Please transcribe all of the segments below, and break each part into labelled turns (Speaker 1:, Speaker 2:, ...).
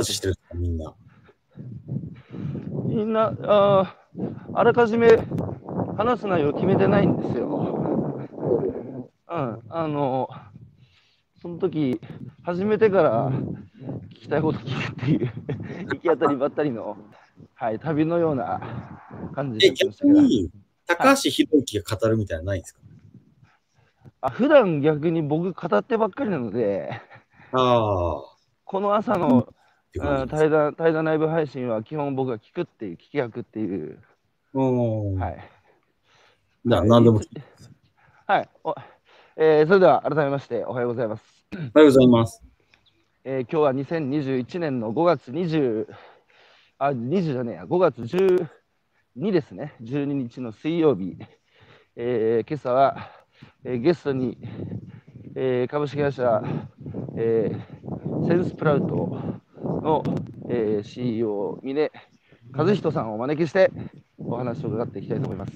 Speaker 1: 話してるみんな。
Speaker 2: みんな、あーあらかじめ話す内容決めてないんですよ。うん、あの、その時、始めてから聞きたいこと聞くっていう、行き当たりばったりの、はい、旅のような感じ
Speaker 1: え、
Speaker 2: で。
Speaker 1: 逆に、高橋宏之が語るみたいなのないんですか？
Speaker 2: あ普段逆に僕語ってばっかりなので、
Speaker 1: ああ。
Speaker 2: この朝の、対談対談ライブ配信は基本僕が聞くっていう、聞き役っていう、
Speaker 1: うん。
Speaker 2: はい。
Speaker 1: な何でも。
Speaker 2: はい。おえーそれでは改めましておはようございます。
Speaker 1: おはようございます。
Speaker 2: えー今日は2021年の5月20、あ、20じゃねえや、5月12ですね、12日の水曜日。えー今朝は、えーゲストに、えー株式会社、えーセンスプラウトの、えー CEO、峰和人さんをお招きしてお話を伺っていきたいと思います。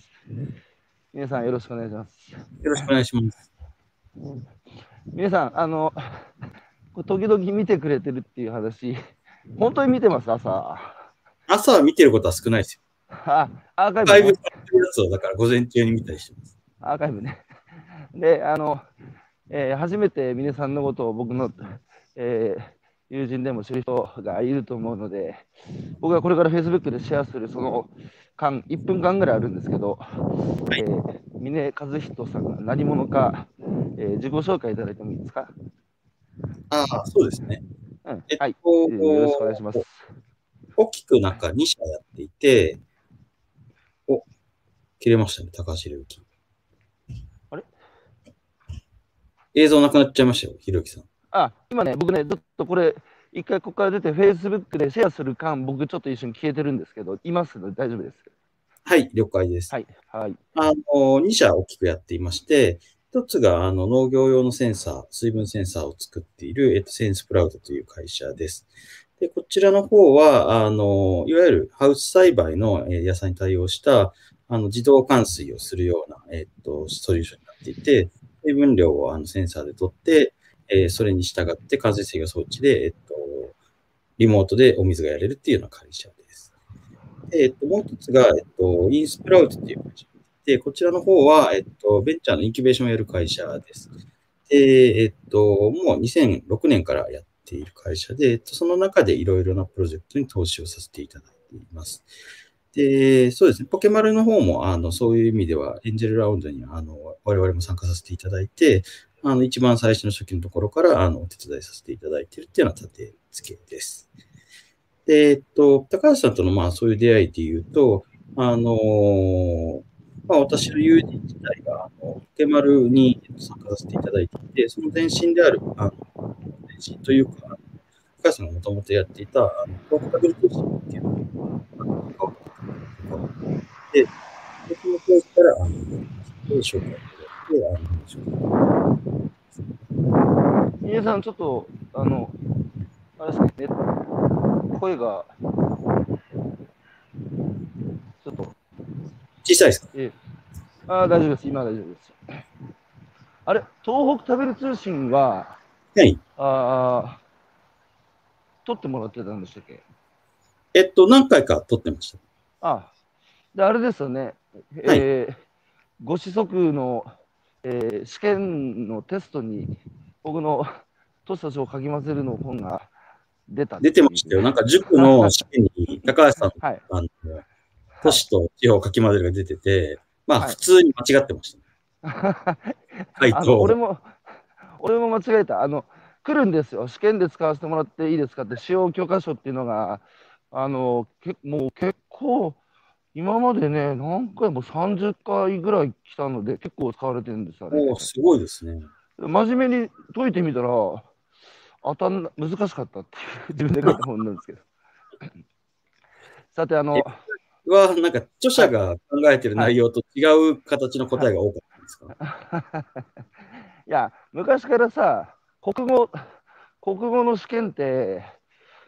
Speaker 2: 皆さんよろしくお願いします。
Speaker 1: よろしくお願いします。
Speaker 2: 皆さん、あの、時々見てくれてるっていう話、本当に見てます、朝。
Speaker 1: 朝は見てることは少ないですよ。
Speaker 2: あ、アーカイブ、ね
Speaker 1: ライブさ、れてるやつをだから午前中に見たりしてます。
Speaker 2: アーカイブね。で、あの、えー初めて皆さんのことを僕の、えー友人でも知る人がいると思うので、僕がこれから Facebook でシェアするその間、1分間ぐらいあるんですけど、えー峰和人さんが何者か、えー自己紹介いただいてもいいですか、
Speaker 1: ああ、そうですね。
Speaker 2: うん
Speaker 1: えっと
Speaker 2: はい、えーよろしくお願いします。
Speaker 1: 大きくなんか2社やっていて、お、切れましたね、高橋宏之。
Speaker 2: あれ？
Speaker 1: 映像なくなっちゃいましたよ、宏之さん。
Speaker 2: あ、今ね、僕ね、ずっとこれ、一回ここから出て、Facebook でシェアする間、僕ちょっと一緒に消えてるんですけど、いますので大丈夫です。
Speaker 1: はい、了解です。
Speaker 2: はい、はい。
Speaker 1: あの、2社大きくやっていまして、一つがあの農業用のセンサー、水分センサーを作っている、えっと、センスプラウトという会社です。で、こちらの方は、あの、いわゆるハウス栽培のえー野菜に対応した、あの、自動換水をするような、えっと、ソリューションになっていて、水分量をあのセンサーで取って、えーそれに従って間接制御装置で、えっと、リモートでお水がやれるっていうような会社です。で、えっと、もう一つが、えっと、インスプラウトっていう会社で、こちらの方は、えっと、ベンチャーのインキュベーションをやる会社です。で、えっと、もう2006年からやっている会社で、えっと、その中でいろいろなプロジェクトに投資をさせていただいています。で、そうですね、ポケマルの方も、あの、そういう意味では、エンジェルラウンドに、あの、我々も参加させていただいて、あの、一番最初の初期のところから、あの、お手伝いさせていただいているっていうのは立て付けです。で、えっと、高橋さんとの、まあ、そういう出会いで言うと、あのまあ、私の友人自体が、あの、ポケマルに参加させていただいていて、その前身である、あの、前身というか、高橋さんがもともとやっていた、あの、ポータブル通信っていうのを、あの、関わってで、でその当時から、あの、紹介
Speaker 2: 皆さん、ちょっと、あの、あれですね、声が、ちょっと、
Speaker 1: 小さいですか？
Speaker 2: ええああ、大丈夫です。今は大丈夫です。あれ、東北食べる通信は、
Speaker 1: はい。
Speaker 2: ああ、取ってもらってたんでしたっけ？
Speaker 1: えっと、何回か撮ってました。
Speaker 2: あで、あれですよね、えーご子息の、えー試験のテストに、僕のトシたちをかき混ぜるの本が出た
Speaker 1: 出てましたよ。なんか塾の試験に高橋さんの、
Speaker 2: はい。
Speaker 1: あの、都市と地方かき混ぜるが出てて、まあ
Speaker 2: はい
Speaker 1: 普通に間違ってました。回
Speaker 2: あの
Speaker 1: 答
Speaker 2: 俺も、俺も間違えた。あの、来るんですよ。試験で使わせてもらっていいですかって、使用許可書っていうのが、あの、けもう結構、今までね、何回も30回ぐらい来たので、結構使われてるんですよね
Speaker 1: お。ーすごいですね。
Speaker 2: 真面目に解いてみたら、当たんな難しかったっていう、自分で書いた本なんですけど。さて、あの、
Speaker 1: は、なんか著者が考えてる内容と違う形の答えが多かったんですか、
Speaker 2: いや、昔からさ、国語、国語の試験って、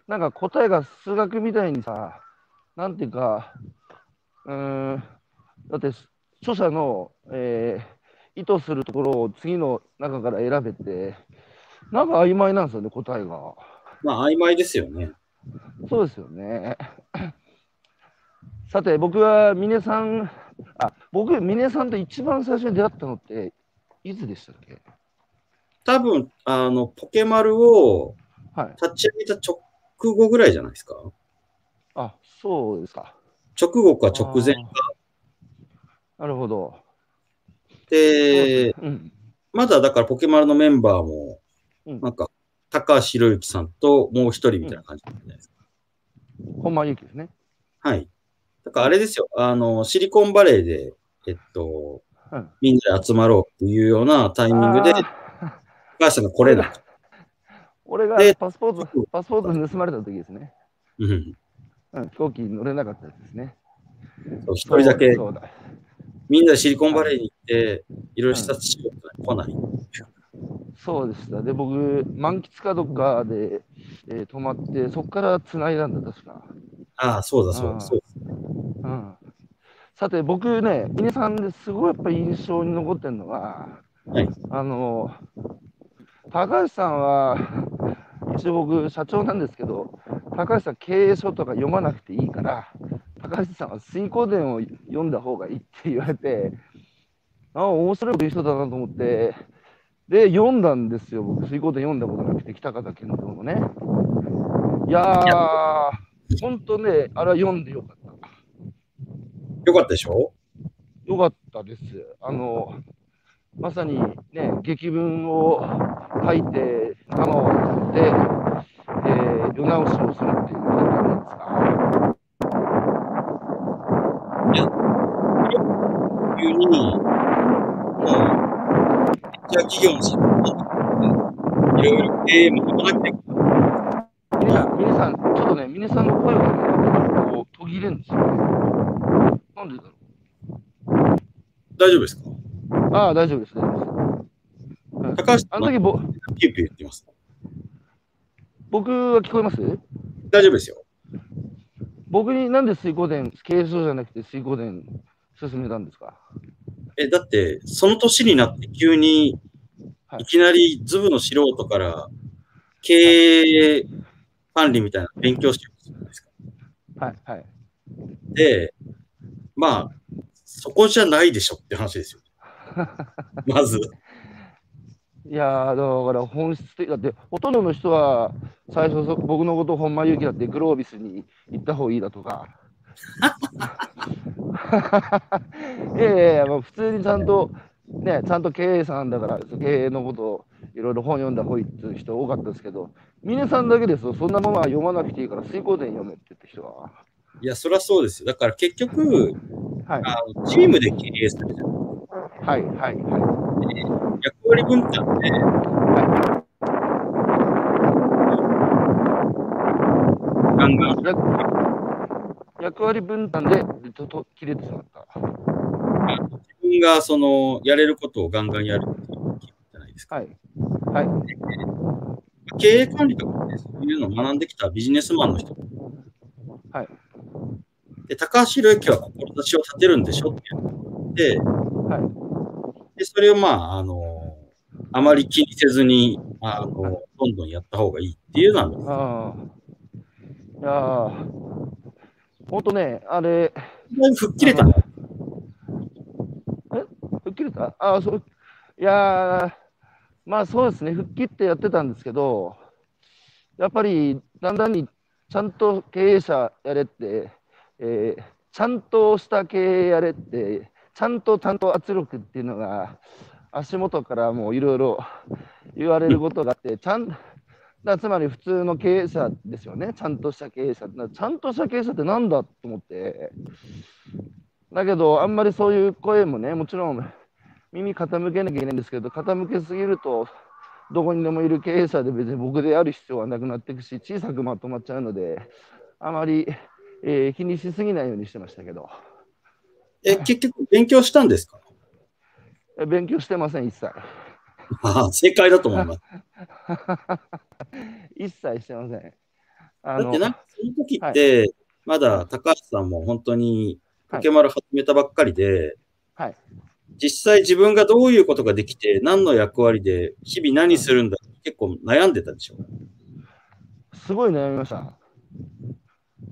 Speaker 2: なんか答えが数学みたいにさ、なんていうか、うーん、だって著者の、えー意図するところを次の中から選べて、なんか曖昧なんですよね、答えが。
Speaker 1: まあ曖昧ですよね。
Speaker 2: そうですよね。さて、僕は峰さん、あ、僕、峰さんと一番最初に出会ったのって、いつでしたっけ？
Speaker 1: 多分、あの、ポケマルを
Speaker 2: はい。
Speaker 1: 立ち上げた直後ぐらいじゃないですか？
Speaker 2: あ、そうですか。
Speaker 1: 直後か直前か。
Speaker 2: なるほど。
Speaker 1: で、
Speaker 2: うん。
Speaker 1: まだだからポケマルのメンバーも、
Speaker 2: うん
Speaker 1: なんか、高橋宏之さんともう一人みたいな感じだったじゃないですか。
Speaker 2: 本間ゆきですね。
Speaker 1: はい。だからあれですよ、あの、シリコンバレーで、えっと、
Speaker 2: うん
Speaker 1: みんなで集まろうっていうようなタイミングで、高橋さんが来れなくて。
Speaker 2: 俺が
Speaker 1: で
Speaker 2: パスポート、パスポート盗まれた時ですね。
Speaker 1: うん。
Speaker 2: うん、飛行機に乗れなかったですね。
Speaker 1: 一人だけ、
Speaker 2: そうだ。
Speaker 1: みんなでシリコンバレーに行って、いろいろ視察しようって来ない。
Speaker 2: そうでした。で、僕、満喫かどっかで、えー泊まって、そこから繋いだんだ、確か。
Speaker 1: ああ、そうだ、そうだ、
Speaker 2: うん
Speaker 1: そう
Speaker 2: うん。さて、僕ね、峰さんですごいやっぱり印象に残ってるのが、
Speaker 1: はい
Speaker 2: あの、高橋さんは、一応僕、社長なんですけど、高橋さん、経営書とか読まなくていいから、高橋さんは水光伝を読んだ方がいいって言われて、ああ、面白い人だなと思って、で、読んだんですよ、僕、水光伝読んだことなくて、北方健三のね。いやー、ほんとね、あれは読んでよかった。
Speaker 1: よかったでしょ？
Speaker 2: よかったです。あの、まさにね、劇文を書いて、生をやって、えー、世直しをするっていう感じなんですか？
Speaker 1: 急に、もう、じゃあ企業の仕事いろいろ経営も読まなくていい
Speaker 2: 皆さん、皆さん、ちょっとね、皆さんの声がね、こう途切れるんですよね。なんでだろ
Speaker 1: 大丈夫ですか？
Speaker 2: う。ああ、大丈夫です、大丈夫です。うん
Speaker 1: 高橋
Speaker 2: あの時ぼ、
Speaker 1: ピューピュー言ってます。
Speaker 2: 僕は聞こえます？
Speaker 1: 大丈夫ですよ。
Speaker 2: 僕になんで水光伝、経営書じゃなくて水光伝進めたんですか？
Speaker 1: え、だって、その年になって急に
Speaker 2: はい
Speaker 1: いきなりズブの素人から経営管理みたいな勉強してるじゃないですか。
Speaker 2: はい、はい。
Speaker 1: で、まあ、そこじゃないでしょって話ですよ。まず。
Speaker 2: いやーだから本質的だってほとんどの人は最初そ僕のこと本間勇気だってグロービスに行った方がいいだとか いやいやいや、まあ、普通にちゃんとねちゃんと経営者なんだから経営のことをいろいろ本読んだ方がいいっていう人多かったですけど峰さんだけですよそんなものは読まなくていいから水光伝読めって言った人は。
Speaker 1: いや、そりゃそうですよ。だから結局、
Speaker 2: はい
Speaker 1: あのチームで経営するじゃん。
Speaker 2: はいはいは
Speaker 1: 役割分担で、ガンガン
Speaker 2: い。役役割分担でとと切れてしまった。
Speaker 1: 自分がそのやれることをガンガンやるっていうじゃないですか？
Speaker 2: はい。はい。
Speaker 1: 経営管理とかね、そういうのを学んできたビジネスマンの人。
Speaker 2: はい。
Speaker 1: で、高橋宏之は志を立てるんでしょって言って、
Speaker 2: はい。
Speaker 1: で、それをまあ、あの、あまり気にせずに、あの、どんどんやった方がいいっていうのは、
Speaker 2: ああ。いやー。ほんとね、あれ、
Speaker 1: 吹っ切れた？んだ。
Speaker 2: 吹っ切れた？ああ、そう。いやー。まあそうですね、吹っ切ってやってたんですけど、やっぱりだんだんにちゃんと経営者やれって、えーちゃんとした経営やれって、ちゃんとちゃんと圧力っていうのが、足元からもういろいろ言われることがあって、ちゃんだつまり普通の経営者ですよね、ちゃんとした経営者。なちゃんとした経営者ってなんだと思って。だけど、あんまりそういう声もね、もちろん耳傾けなきゃいけないんですけど、傾けすぎると、どこにでもいる経営者で別に僕である必要はなくなっていくし、小さくまとまっちゃうので、あまり、えー気にしすぎないようにしてましたけど、
Speaker 1: え、結局勉強したんですか？
Speaker 2: え勉強してません、一切。
Speaker 1: ああ、正解だと思います。
Speaker 2: 一切してません。あ
Speaker 1: だってなんか、その時って、まだ高橋さんも本当にポケマル始めたばっかりで、
Speaker 2: はい
Speaker 1: 実際自分がどういうことができて、何の役割で、日々何するんだ結構悩んでたでしょ？
Speaker 2: すごい悩みました。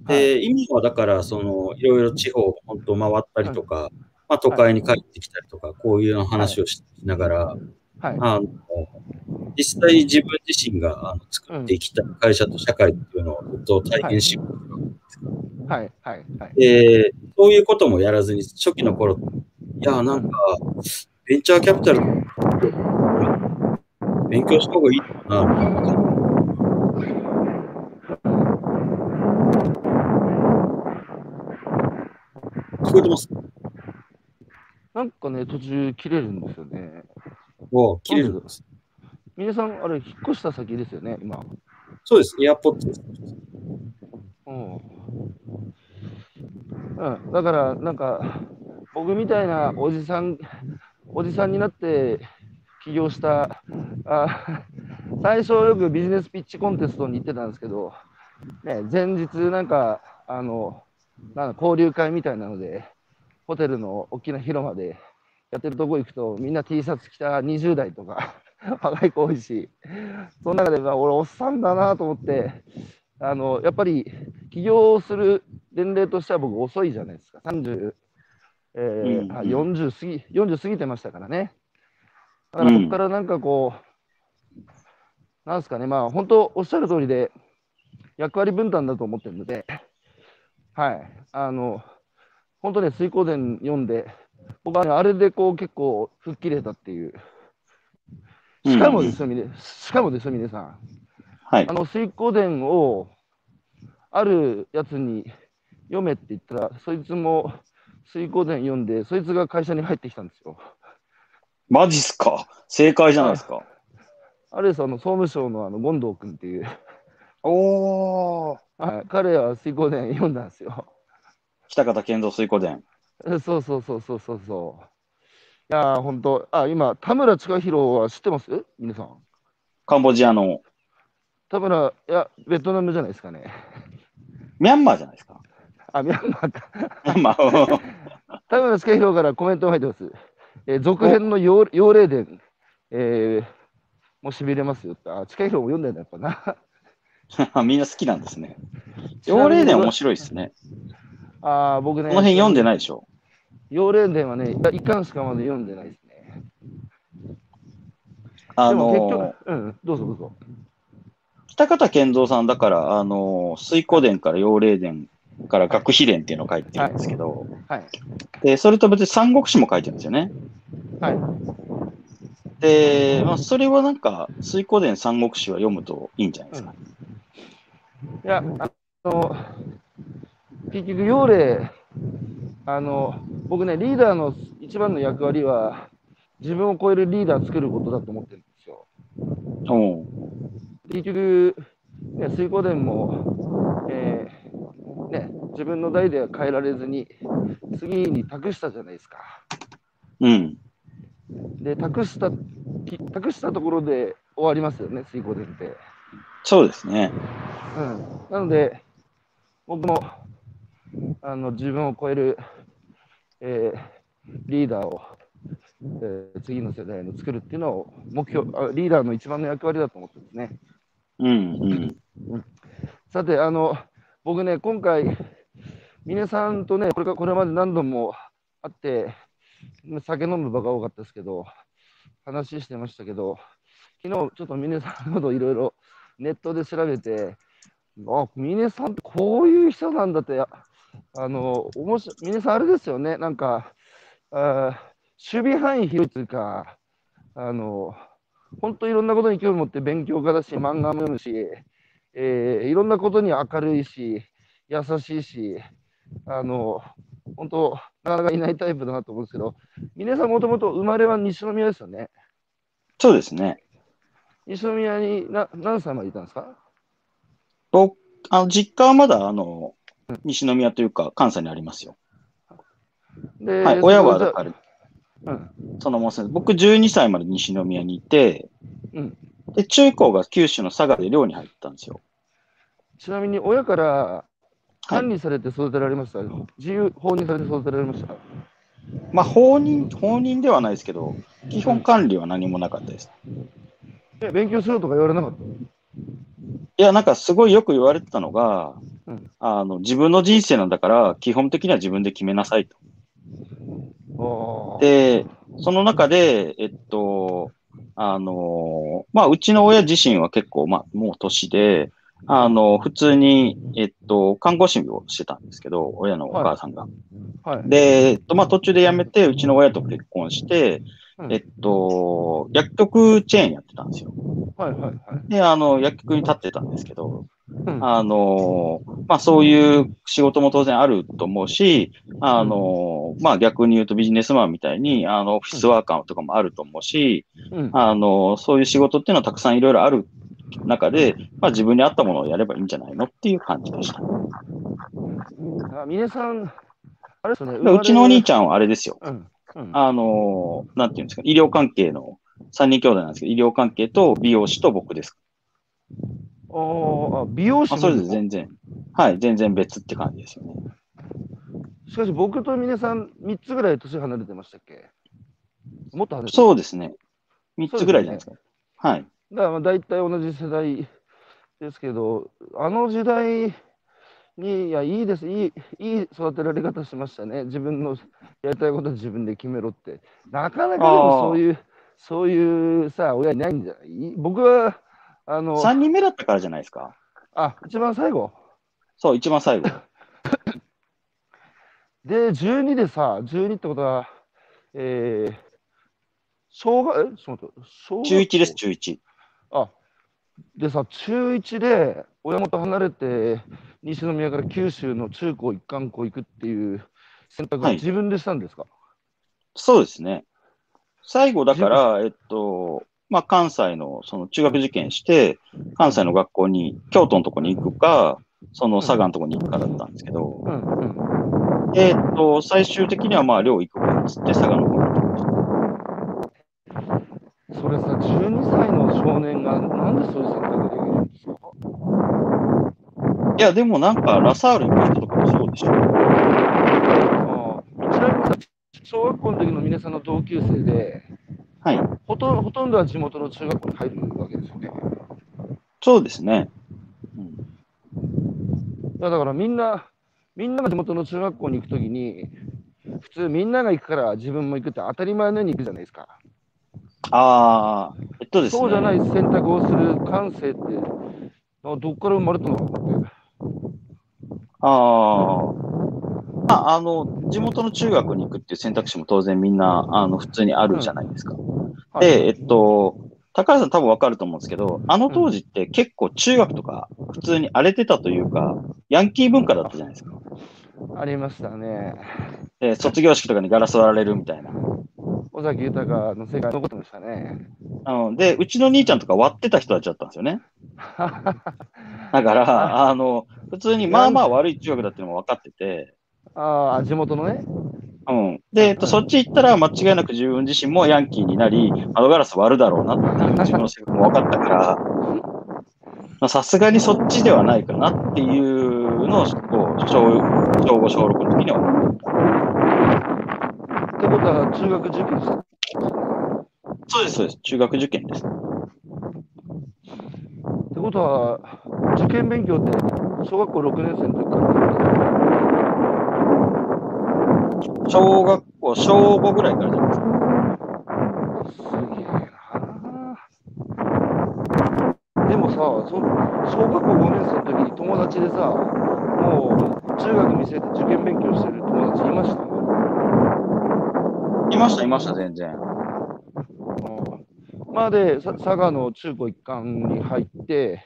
Speaker 3: で、今はだから、その、いろいろ地方を本当回ったりとか、まあ、都会に帰ってきたりとか、こういう話をしながら、
Speaker 2: はい。
Speaker 3: あの、実際自分自身があの作っていきたい会社と社会っていうのをずっと体験しようと
Speaker 2: はい。はい。はい。
Speaker 3: で、そういうこともやらずに、初期の頃、いや、なんか、ベンチャーキャピタル、勉強した方がいいのかな、みたいな感こえてます
Speaker 2: なんかね、途中切れるんですよね。
Speaker 3: お切れるんです。
Speaker 2: 皆さん、あれ、引っ越した先ですよね、今。
Speaker 3: そうです。エアポッドです。
Speaker 2: うん。うん、だから、なんか、僕みたいなおじさん、おじさんになって起業した、あ最初よくビジネスピッチコンテストに行ってたんですけど、ね、前日なんか、あの、なんだ交流会みたいなので、ホテルの大きな広間でやってるとこ行くと、みんな T シャツ着た20代とか、若い子多いし、その中で、まあ、俺、おっさんだなと思って、あの、やっぱり起業する年齢としては僕遅いじゃないですか。30、えー
Speaker 1: うん
Speaker 2: あ40過ぎ、40過ぎてましたからね。だからそこからなんかこう、なんですかね、まあ本当おっしゃる通りで、役割分担だと思ってるので、はい、あの、本当ね、水光伝読んで、僕はね、あれでこう結構吹っ切れたっていう。しかもですよ、みねしかもですよ、皆さん。
Speaker 1: はい
Speaker 2: あ。の水光伝をあるやつに読めって言ったら、そいつも水光伝読んで、そいつが会社に入ってきたんですよ。
Speaker 1: マジっすか？正解じゃないですか。
Speaker 2: あれです、あの総務省のあの権藤君っていう、
Speaker 1: おー。
Speaker 2: はい、彼は水光伝読んだんですよ。
Speaker 1: 北方健三水湖伝。
Speaker 2: えそうそうそうそうそうそう。いやー、本当、あ、今、田村親弘は知ってます？皆さん。
Speaker 1: カンボジアの
Speaker 2: 田村、いや、ベトナムじゃないですかね。
Speaker 1: ミャンマーじゃないですか？
Speaker 2: あ、ミャンマーか。
Speaker 1: ミャンマー。
Speaker 2: 田村親弘からコメントが入ってます。えー続編の妖妖霊伝、えー、もうしびれますよって。あ、親弘も読んだんだ、やっぱな。
Speaker 1: みんな好きなんですね。妖霊伝面白いですね。
Speaker 2: あー僕ね、
Speaker 1: この辺読んでないでしょ？
Speaker 2: 妖霊伝はね、いや一巻しかまだ読んでないですね。
Speaker 1: あの
Speaker 2: 局、うん、どうぞどうぞ。
Speaker 1: 北方健三さんだから、あの水湖伝から妖霊伝から学秘伝っていうのを書いてるんですけど、
Speaker 2: はい。
Speaker 1: でそれと別に三国志も書いてるんですよね。
Speaker 2: はい。
Speaker 1: で、まあ、それはなんか、水湖伝三国志は読むといいんじゃないですか。
Speaker 2: いや、あの、結局、妖霊、あの、僕ね、リーダーの一番の役割は、自分を超えるリーダー作ることだと思ってるんですよ。結局、ね、水光伝も、えーね、自分の代では変えられずに、次に託したじゃないですか。
Speaker 1: うん。
Speaker 2: で、託した、き託したところで終わりますよね、水光伝って。
Speaker 1: そうですね。
Speaker 2: うん、なので、僕もあの自分を超える、えーリーダーを、えー次の世代の作るっていうのを目標あ、リーダーの一番の役割だと思ってますね。
Speaker 1: うんうん。
Speaker 2: さて、あの僕ね、今回、峰さんとね、これかこれまで何度も会って、酒飲む場が多かったですけど、話してましたけど、昨日ちょっと峰さんのことをいろいろネットで調べて、あ、峰さんってこういう人なんだって、あの、おもし峰さんあれですよね、なんか、あ守備範囲広いというか、あの、本当いろんなことに興味持って勉強家だし、漫画も読むし、えーいろんなことに明るいし、優しいし、あの、本当、なかなかいないタイプだなと思うんですけど、峰さんもともと生まれは西宮ですよね。
Speaker 1: そうですね。
Speaker 2: 西宮にな何歳までいたんですか？
Speaker 1: 僕、あの、実家はまだ、あの、西宮というか、関西にありますよ。
Speaker 2: で、
Speaker 1: はい。親は、だから、
Speaker 2: うん
Speaker 1: そのもん僕12歳まで西宮にいて、
Speaker 2: うん
Speaker 1: で、中高が九州の佐賀で寮に入ったんですよ。
Speaker 2: ちなみに親から
Speaker 1: はい
Speaker 2: 管理されて育てられました、自由放任されて育てられました？
Speaker 1: まあ、放任、放任ではないですけど、基本管理は何もなかったです。
Speaker 2: え勉強しろとか言われなかった
Speaker 1: いや、なんかすごいよく言われてたのが、
Speaker 2: ううん
Speaker 1: あの、自分の人生なんだから、基本的には自分で決めなさいと。で、その中で、えっと、あの、まあ、うちの親自身は結構、まあ、もう年で、あの、普通に、えっと、看護師をしてたんですけど、親のお母さんが。
Speaker 2: はい。
Speaker 1: で、えっと、まあ、途中で辞めて、うちの親と結婚して、
Speaker 2: うん
Speaker 1: えっと、薬局チェーンやってたんですよ。
Speaker 2: はいはいはい。
Speaker 1: で、あの、薬局に立ってたんですけど、
Speaker 2: うん
Speaker 1: あの、まあ、そういう仕事も当然あると思うし、あの、まあ、逆に言うとビジネスマンみたいに、あの、オフィスワーカーとかもあると思うし、
Speaker 2: うん
Speaker 1: あの、そういう仕事っていうのはたくさんいろいろある中で、まあ、自分に合ったものをやればいいんじゃないのっていう感じでした。
Speaker 2: あ、峰さん、あれですよね。
Speaker 1: でうちのお兄ち
Speaker 2: ゃん。
Speaker 1: ゃんはあれですよ。
Speaker 2: うん。うん。
Speaker 1: あの、なんていうんですか、医療関係の3人兄弟なんですけど、医療関係と美容師と僕です。
Speaker 2: あーあ、美容師
Speaker 1: まあ、それで
Speaker 2: も
Speaker 1: 全然、はい、全然別って感じですよね。
Speaker 2: しかし僕と峰さん、3つぐらい年離れてましたっけ？もっと離れてう。
Speaker 1: そうですね。3つぐらいじゃないですか。はい。
Speaker 2: だからまあ大体同じ世代ですけど、あの時代に、いや、いいです、いい、いい育てられ方しましたね。自分のやりたいことは自分で決めろって。なかなかでもそういう、そういうさ、親いないんじゃない？僕は、あの、
Speaker 1: 3人目だったからじゃないですか。
Speaker 2: あ、一番最後？
Speaker 1: そう、一番最後。
Speaker 2: で、12でさ、12ってことは、えー、小学、えちょっと待って、小学校？
Speaker 1: 中1です、中1。
Speaker 2: あでさ、中1で親元離れて、西宮から九州の中高一貫校行くっていう選択を
Speaker 1: はい。
Speaker 2: 自分でしたんですか、
Speaker 1: そうですね。最後だから、えっと、まあ、関西の、その中学受験して、関西の学校に、京都のとこに行くか、その佐賀のとこに行くかだったんですけど、
Speaker 2: うんうん、
Speaker 1: えっと、最終的にはまあ、寮行くかっつって佐賀の方に行きました。
Speaker 2: それさ、12歳の少年がなんでそういう選択できるんですか？
Speaker 1: いや、でもなんか、ラサール行く人とかもそうでしょ。
Speaker 2: ちなみにさ、小学校の時の皆さんの同級生で、
Speaker 1: はい。
Speaker 2: ほとんほとんどは地元の中学校に入るわけですよね。
Speaker 1: そうですね。うん
Speaker 2: いやだからみんな、みんなが地元の中学校に行くときに、普通みんなが行くから自分も行くって当たり前のように行くじゃないですか。
Speaker 1: ああ、えっとですね。
Speaker 2: そうじゃない選択をする感性って、あどっから生まれたのかなって。
Speaker 1: ああ。まあ、あの、地元の中学に行くっていう選択肢も当然みんな、あの、普通にあるじゃないですか。
Speaker 2: はい
Speaker 1: で、えっと、高橋さん多分わかると思うんですけど、あの当時って結構中学とか普通に荒れてたというか、ヤンキー文化だったじゃないですか。
Speaker 2: ありましたね。
Speaker 1: で、卒業式とかにガラス割られるみたいな。
Speaker 2: 尾崎豊の世界残ってましたね。
Speaker 1: あので、うちの兄ちゃんとか割ってた人たちだったんですよね。だから、あの、普通にまあまあ悪い中学だっていうのも分かってて、
Speaker 2: ああ、地元のね。
Speaker 1: うん。で、えっと、そっち行ったら間違いなく自分自身もヤンキーになり、窓ガラス割るだろうなっていう自分の性格も分かったから、まあさすがにそっちではないかなっていうのを、こう、小、小5、小6の時には思っ
Speaker 2: てことは中学受験した。
Speaker 1: そうです、そうです。中学受験です。
Speaker 2: ってことは、受験勉強って小学校6年生の時から
Speaker 1: 小学校、小5ぐらいからじゃないですか？
Speaker 2: たすげえな。でもさ、そ小学校5年生の時に友達でさ、もう中学見据えて受験勉強してる友達いました？
Speaker 1: いました、いました、全然。
Speaker 2: まあで、さ佐賀の中高一貫に入って、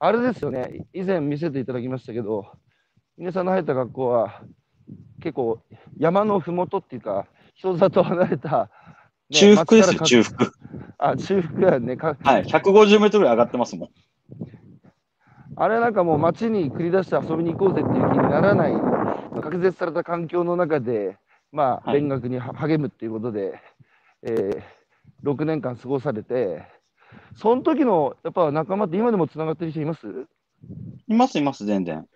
Speaker 2: あれですよね、以前見せていただきましたけど、皆さんの入った学校は、結構山のふもとっていうか、人里離れた、ね
Speaker 1: 中腹ですよ、中腹。
Speaker 2: あ、中腹やねか。
Speaker 1: はい、150メートルぐらい上がってますもん。
Speaker 2: あれなんかもう街に繰り出して遊びに行こうぜっていう気にならない、隔絶された環境の中で、まあ、
Speaker 1: はい
Speaker 2: 勉学には励むっていうことで、えー6年間過ごされて、その時のやっぱ仲間って今でもつながってる人います？
Speaker 1: います、います、全然。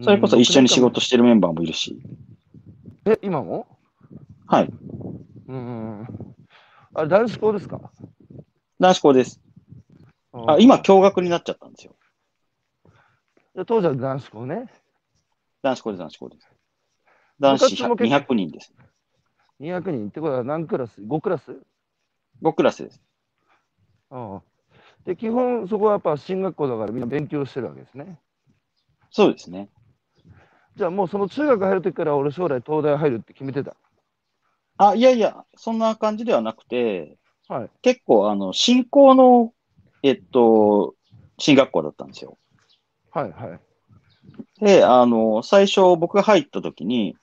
Speaker 1: それこそ一緒に仕。事してるメンバーもいるし。
Speaker 2: うんえ、今も？
Speaker 1: はい。
Speaker 2: うん。あれ、男子校ですか？
Speaker 1: 男子校です。あ、今、共学になっちゃったんですよ。
Speaker 2: で当時は男子校ね。
Speaker 1: 男子校です、男子校です。男子
Speaker 2: 部活も結構
Speaker 1: 200人です。
Speaker 2: 200人ってことは何クラス ?5 クラス
Speaker 1: ？5クラスです。
Speaker 2: うん。で、基本そこはやっぱ進学校だからみんな勉強してるわけですね。
Speaker 1: そうですね。
Speaker 2: じゃあもうその中学入るときから俺将来東大入るって決めてた？
Speaker 1: あ、いやいや、そんな感じではなくて、
Speaker 2: はい。
Speaker 1: 結構、あの、進行の、えっと、進学校だったんですよ。
Speaker 2: はいはい。
Speaker 1: で、あの、最初僕が入った時に、
Speaker 2: うん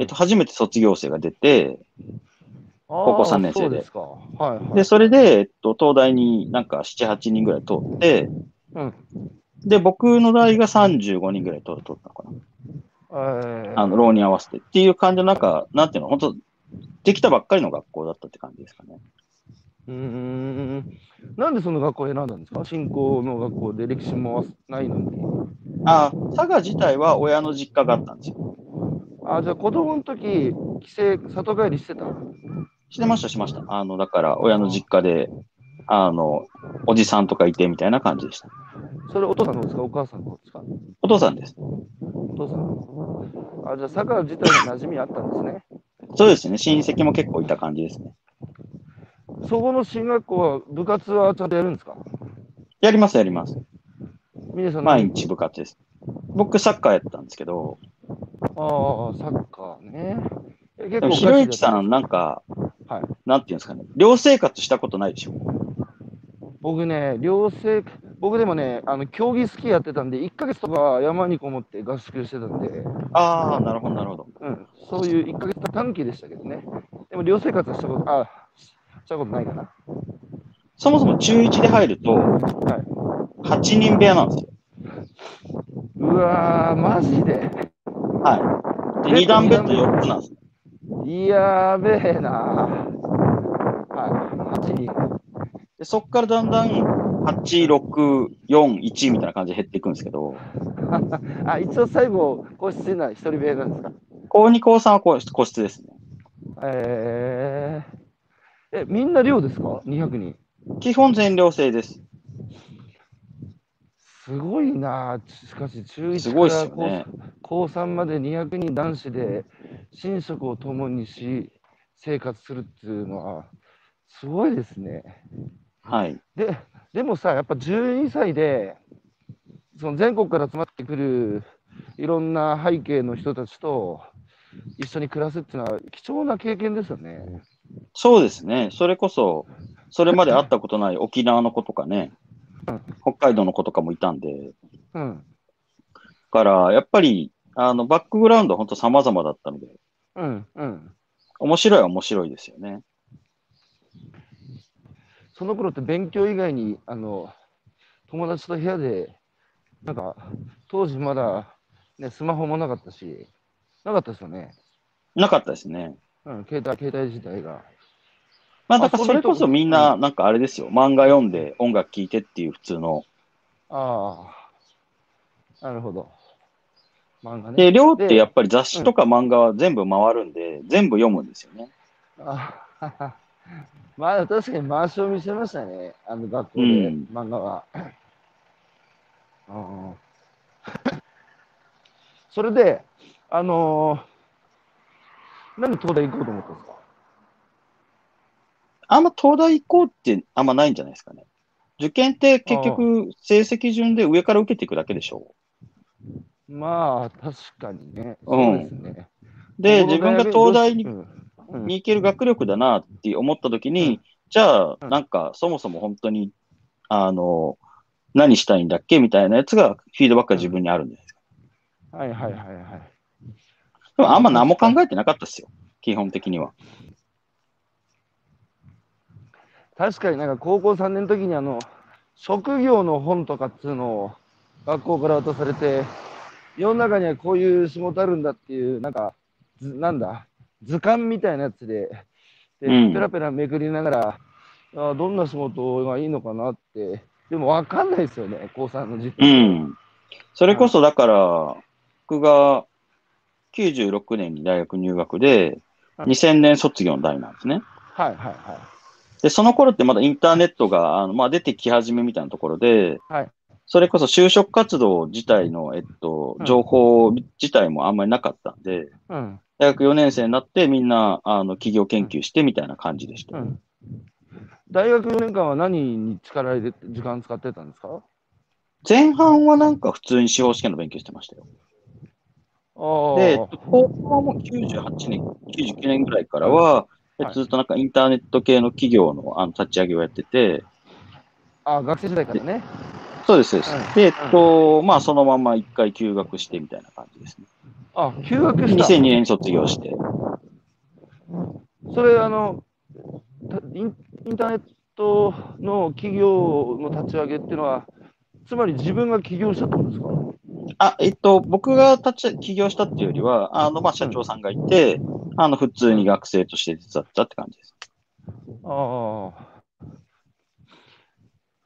Speaker 1: えっと、初めて卒業生が出て、高校3年生で
Speaker 2: ですか。はいはい。
Speaker 1: で、それで、えっと、東大になんか7、8人ぐらい通って、
Speaker 2: うん。
Speaker 1: で、僕の代が35人ぐらい通通ったのかな。
Speaker 2: えー
Speaker 1: あの、浪人合わせてっていう感じのなんか、なんていうの、本当できたばっかりの学校だったって感じですかね。
Speaker 2: うーん。なんでその学校を選んだんですか？新興の学校で歴史もないのに。
Speaker 1: あ、佐賀自体は親の実家があったんですよ。
Speaker 2: あ、じゃあ子供の時、帰省、里帰りしてた？
Speaker 1: してました、しました。あの、だから、親の実家で、あの、おじさんとかいてみたいな感じでした。
Speaker 2: それお父さんの方ですか？お母さんの方ですか？
Speaker 1: お父さんです。
Speaker 2: お父さん。あ、じゃあ佐賀自体に馴染みあったんですね。
Speaker 1: そうですね。親戚も結構いた感じですね。
Speaker 2: そこの進学校は部活はちゃんとやるんですか？
Speaker 1: やります、やります。
Speaker 2: 皆さん
Speaker 1: 毎日部活です。僕、サッカーやってたんですけど、
Speaker 2: ああ、サッカーね。え結構
Speaker 1: ひろゆきさ
Speaker 2: ん。
Speaker 1: ん、なんか、
Speaker 2: はい。
Speaker 1: なんていうんですかね、寮生活したことないでしょ？
Speaker 2: 僕ね、寮生、僕でもね、あの競技スキーやってたんで、1ヶ月とか山にこもって合宿してたんで、
Speaker 1: ああ、なるほど、なるほど。
Speaker 2: うん、そういう1ヶ月短期でしたけどね。でも寮生活はしたこと、あ、したことないかな。
Speaker 1: そもそも中1で入ると、
Speaker 2: はい。
Speaker 1: 8人部屋なんですよ。
Speaker 2: うわー、マジで？
Speaker 1: はい。で、2段ベッド4つなんです。
Speaker 2: やべえな。はい。8人。
Speaker 1: で、そこからだんだん、8、6、4、1みたいな感じで減っていくんですけど、
Speaker 2: あ、一応最後、個室な一人部屋なんですか？
Speaker 1: 高2、高3は個室個室ですね。
Speaker 2: えー、え、みんな寮ですか ?200 人。
Speaker 1: 基本全寮制です。
Speaker 2: すごいな。しかし、中1
Speaker 1: すごいっ
Speaker 2: から
Speaker 1: すよね
Speaker 2: 高高3まで200人男子で寝食を共にし、生活するっていうのは、すごいですね。
Speaker 1: はい。
Speaker 2: で、でもさ、やっぱ12歳で、その全国から集まってくるいろんな背景の人たちと一緒に暮らすっていうのは貴重な経験ですよね。
Speaker 1: そうですね。それこそ、それまで会ったことない沖縄の子とかね、北海道の子とかもいたんで、
Speaker 2: うん。
Speaker 1: だから、やっぱり、あの、バックグラウンドは本当様々だったので、
Speaker 2: うん。うん。
Speaker 1: 面白いは面白いですよね。
Speaker 2: その頃って勉強以外に、あの、友達と部屋で、なんか、当時まだ、ね、スマホもなかったし、なかったですよね。
Speaker 1: なかったですね。
Speaker 2: うん、携帯、携帯自体が。
Speaker 1: まあ、だからそれこそみんな、
Speaker 2: う
Speaker 1: なんかあれですよ。漫画読んで音楽聴いてっていう普通の。
Speaker 2: ああ、なるほど。漫画ね。
Speaker 1: で、寮ってやっぱり雑誌とか漫画は全部回るんで、全部読むんですよね。
Speaker 2: あはは まあ確かに回し読みしてましたね、あの学校で、
Speaker 1: うん
Speaker 2: 漫画は。うんそれで、あのー、なんで東大行こうと思ったんですか？
Speaker 1: あんま東大行こうってあんまないんじゃないですかね。受験って結局成績順で上から受けていくだけでしょ
Speaker 2: まあ確かにね、
Speaker 1: うん
Speaker 2: そうですね。
Speaker 1: で、
Speaker 2: ここの
Speaker 1: 自分が東大に
Speaker 2: うんうん
Speaker 1: に行ける学力だなって思った時に、じゃあ、
Speaker 2: うん
Speaker 1: なんか、そもそも本当に、あの、何したいんだっけみたいなやつが、フィードバックが自分にあるんじゃないですか。
Speaker 2: はいはいはいはい。
Speaker 1: でも、あんま何も考えてなかったですよ。基本的には。
Speaker 2: 確かになんか高校3年の時にあの職業の本とかっていうのを学校から渡されて世の中にはこういう仕事あるんだっていうなんかずなんだ図鑑みたいなやつでで、
Speaker 1: うん
Speaker 2: ペラペラめくりながらあどんな仕事がいいのかなってでも分かんないですよね高3の時
Speaker 1: う
Speaker 2: 点
Speaker 1: ん。それこそ、だから、僕が96年に大学入学で、
Speaker 2: はい
Speaker 1: 2000年卒業の代なんですね。
Speaker 2: はいはいはい
Speaker 1: で、その頃ってまだインターネットがあの、まあ、出てき始めみたいなところで、
Speaker 2: はい
Speaker 1: それこそ就職活動自体の、えっと
Speaker 2: う、ん
Speaker 1: 情報自体もあんまりなかったんで、
Speaker 2: うん。
Speaker 1: 大学4年生になってみんな、あの、企業研究してみたいな感じでした。
Speaker 2: うん。大学4年間は何に力入れて、時間使ってたんですか？
Speaker 1: 前半はなんか普通に司法試験の勉強してましたよ。で、えっと高校はもう98年、99年ぐらいからは、えっとずっとなんかインターネット系の企業のあの立ち上げをやってて、
Speaker 2: あ学生時代からね。
Speaker 1: そうです、そうです。
Speaker 2: うん
Speaker 1: で、えっと、まあそのまま一回休学してみたいな感じですね。
Speaker 2: あ、休学した。
Speaker 1: 2002年に卒業して。
Speaker 2: それ、あの、たインインターネットの企業の立ち上げっていうのは、つまり自分が起業したってことですか？
Speaker 1: あ、えっと、僕が立ち起業したっていうよりは、あの、まあ社長さんがいて、あの、普通に学生として手伝ったって感じです。
Speaker 2: ああ。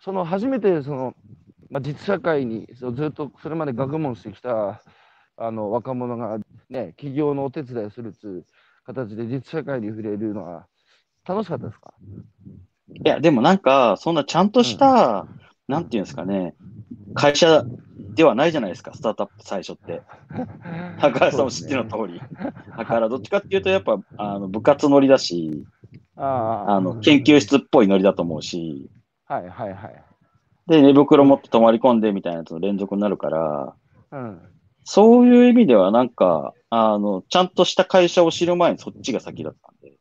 Speaker 2: その初めてその、まあ、実社会にそうずっとそれまで学問してきたあの若者がね、企業のお手伝いをするという形で実社会に触れるのは楽しかったですか？
Speaker 1: いや、でもなんか、そんなちゃんとした、なんていうんですかね、会社ではないじゃないですか、スタートアップ最初って。高橋さんも知ってるの通り。だから、どっちかっていうと、やっぱ、あの部活乗りだし、
Speaker 2: ああ
Speaker 1: あの、研究室っぽいノリだと思うし、
Speaker 2: はいはいはい。
Speaker 1: で、寝袋持って泊まり込んでみたいなやつの連続になるから、
Speaker 2: うん、
Speaker 1: そういう意味ではなんか、あの、ちゃんとした会社を知る前にそっちが先だったんで。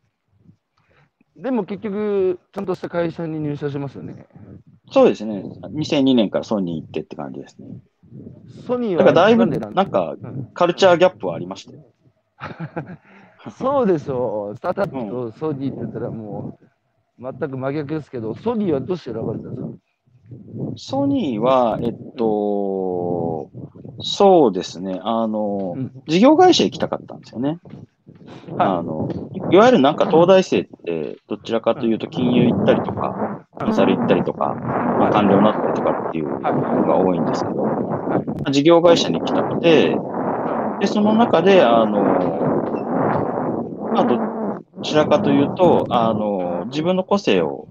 Speaker 2: でも結局、ちゃんとした会社に入社しますよね。
Speaker 1: そうですね。2002年からソニー行ってって感じですね。
Speaker 2: ソニーは
Speaker 1: だいぶ、なんか、
Speaker 2: うん
Speaker 1: カルチャーギャップはありましたよ。
Speaker 2: そうでしょう。スタートアップとソニーって言ったらもう全く真逆ですけど、ソニーはどうして選ばれたんですか？
Speaker 1: ソニーは、えっと、そうですね。あの、
Speaker 2: うん
Speaker 1: 事業会社行きたかったんですよね。あの、いわゆるなんか東大生って、どちらかというと金融行ったりとか、コンサル行ったりとか、まあ、官僚になったりとかっていうのが多いんですけど、事業会社に行きたくて、で、その中で、あの、まあ、どちらかというと、あの、自分の個性を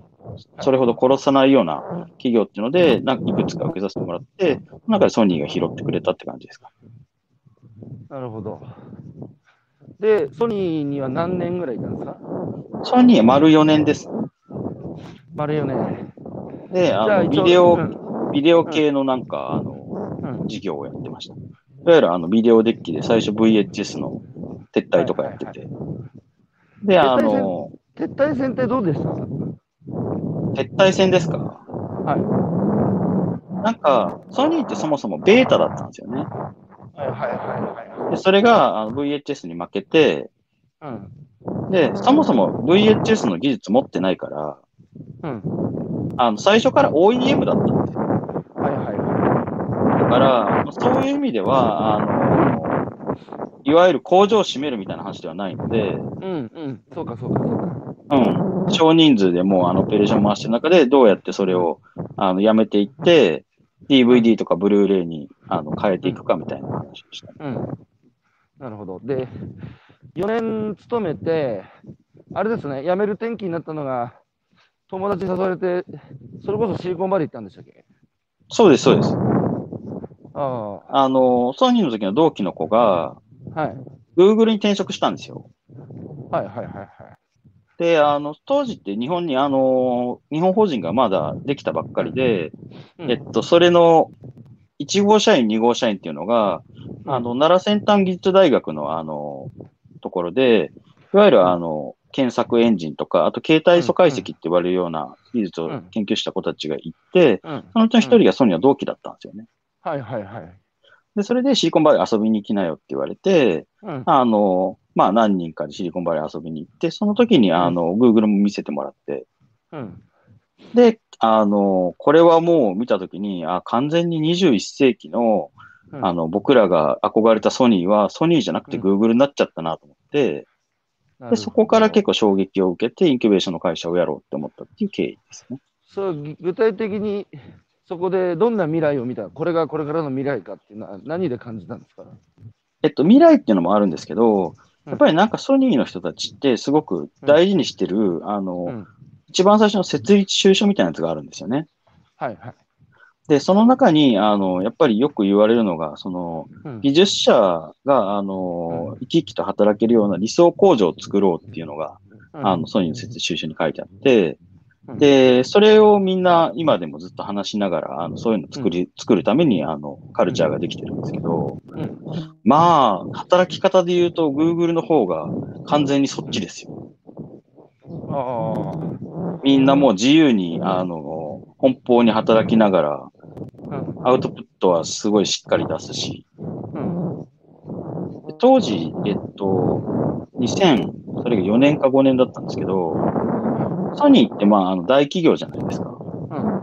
Speaker 1: それほど殺さないような企業っていうので、なんかいくつか受けさせてもらって、その中でソニーが拾ってくれたって感じですか。
Speaker 2: なるほど。で、ソニーには何年ぐらいいたんですか？
Speaker 1: ソニーは丸4年です。
Speaker 2: 丸4年。
Speaker 1: で、あの、ビデオ、
Speaker 2: うん
Speaker 1: ビデオ系のなんか、あの、
Speaker 2: うん
Speaker 1: 事業をやってました。いわゆるあの、ビデオデッキで最初 VHS の撤退とかやってて。で、あの、
Speaker 2: 撤退戦ってどうでした？は
Speaker 1: 撤退戦ですか？
Speaker 2: い。
Speaker 1: なんか、ソニーってそもそもベータだったんですよね。
Speaker 2: はいはいはいはい。
Speaker 1: で、それがあの VHS に負けて、
Speaker 2: うん。
Speaker 1: で、そもそも VHS の技術持ってないから、
Speaker 2: うん。
Speaker 1: あの、最初から OEM だったんですよ。
Speaker 2: はいはいは
Speaker 1: だから、そういう意味では、あの、いわゆる工場を閉めるみたいな話ではないので、
Speaker 2: い。うんうん。そうかそうかそうか。
Speaker 1: うん、少人数でもうあのオペレーション回してる中で、どうやってそれをあのやめていって、DVD とかブルーレイにあの変えていくかみたいな話をした。
Speaker 2: うん。なるほど。で、4年勤めて、あれですね、辞める転機になったのが、友達に誘われて、それこそシリコンバレー行ったんでしたっけ？
Speaker 1: そうです、そうです。
Speaker 2: あ
Speaker 1: あの、ソニーの時の同期の子が、
Speaker 2: あ、はい。
Speaker 1: Google に転職したんですよ。
Speaker 2: はいはいはいはい。
Speaker 1: で、あの、当時って日本に、あの、日本法人がまだできたばっかりで、
Speaker 2: うん
Speaker 1: えっと、それの1号社員、2号社員っていうのが、あの、奈良先端技術大学の、あの、ところで、いわゆる、あの、検索エンジンとか、あと携帯素解析って言われるような技術を研究した子たちがいて、
Speaker 2: うん。
Speaker 1: そのうちの一人がソニーの同期だったんですよね。
Speaker 2: はいはいはい。
Speaker 1: で、それでシリコンバレー遊びに行きなよって言われて、
Speaker 2: うん。
Speaker 1: あの、まあ何人かでシリコンバレー遊びに行って、その時にあの、Google も見せてもらって、
Speaker 2: うん。
Speaker 1: で、あの、これはもう見た時に、あ、完全に21世紀の、
Speaker 2: うん。
Speaker 1: あの、僕らが憧れたソニーは、ソニーじゃなくて
Speaker 2: うん。
Speaker 1: Google になっちゃったなと思って、で、そこから結構衝撃を受けて、インキュベーションの会社をやろうって思ったっていう経緯ですね。
Speaker 2: そうぎ具体的にそこでどんな未来を見た？これがこれからの未来かっていうのは何で感じたんですか？
Speaker 1: えっと、未来っていうのもあるんですけど、
Speaker 2: うん。
Speaker 1: やっぱりなんかソニーの人たちってすごく大事にしてる、あの、
Speaker 2: うん
Speaker 1: 一番最初の設立収書みたいなやつがあるんですよね。
Speaker 2: はいはい。
Speaker 1: で、その中に、あの、やっぱりよく言われるのが、その、
Speaker 2: うん
Speaker 1: 技術者が、あの、生き生きと働けるような理想工場を作ろうっていうのが、あの、ソニーの設置収集に書いてあって、
Speaker 2: うん
Speaker 1: で、それをみんな今でもずっと話しながら、あの、そういうの作り、作るために、あの、カルチャーができてるんですけど、
Speaker 2: うん
Speaker 1: まあ、働き方で言うと、Google の方が完全にそっちですよ。
Speaker 2: ああ。
Speaker 1: みんなもう自由に、あの、奔放に働きながら、
Speaker 2: うん。
Speaker 1: アウトプットはすごいしっかり出すし、当時、えっと、2000、それが4年か5年だったんですけど、ソニーってまあ、あの大企業じゃないですか。
Speaker 2: うん。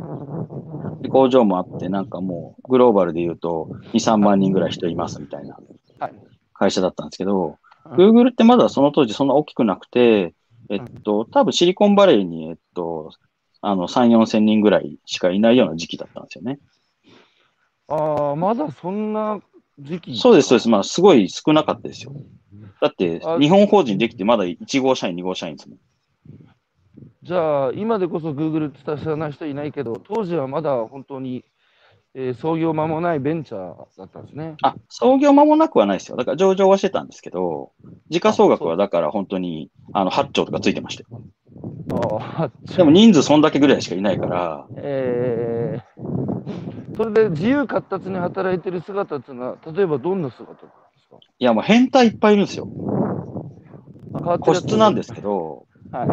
Speaker 1: で工場もあって、なんかもう、グローバルで言うと、2、3万人ぐらい人いますみたいな
Speaker 2: はい。
Speaker 1: 会社だったんですけど、
Speaker 2: うん。
Speaker 1: Google ってまだその当時そんな大きくなくて、えっと、多分シリコンバレーに、えっと、あの、3、4千人ぐらいしかいないような時期だったんですよね。
Speaker 2: ああ、まだそんな時期？
Speaker 1: そうです、そうです。まあ、すごい少なかったですよ。だって
Speaker 2: あ、
Speaker 1: 日本法人できてまだ1号社員、2号社員ですもん。
Speaker 2: じゃあ、今でこそ Google って知らない人いないけど、当時はまだ本当に、えー創業間もないベンチャーだったんですね。
Speaker 1: あ、創業間もなくはないですよ。だから上場はしてたんですけど、時価総額はだから本当に、あの、8兆とかついてましたよ。
Speaker 2: ああ、
Speaker 1: でも人数そんだけぐらいしかいないから、
Speaker 2: えー、それで自由闊達に働いてる姿っていうのは、例えばどんな姿なんですか？
Speaker 1: いやもう変態いっぱいいるんですよ。個室なんですけど、
Speaker 2: は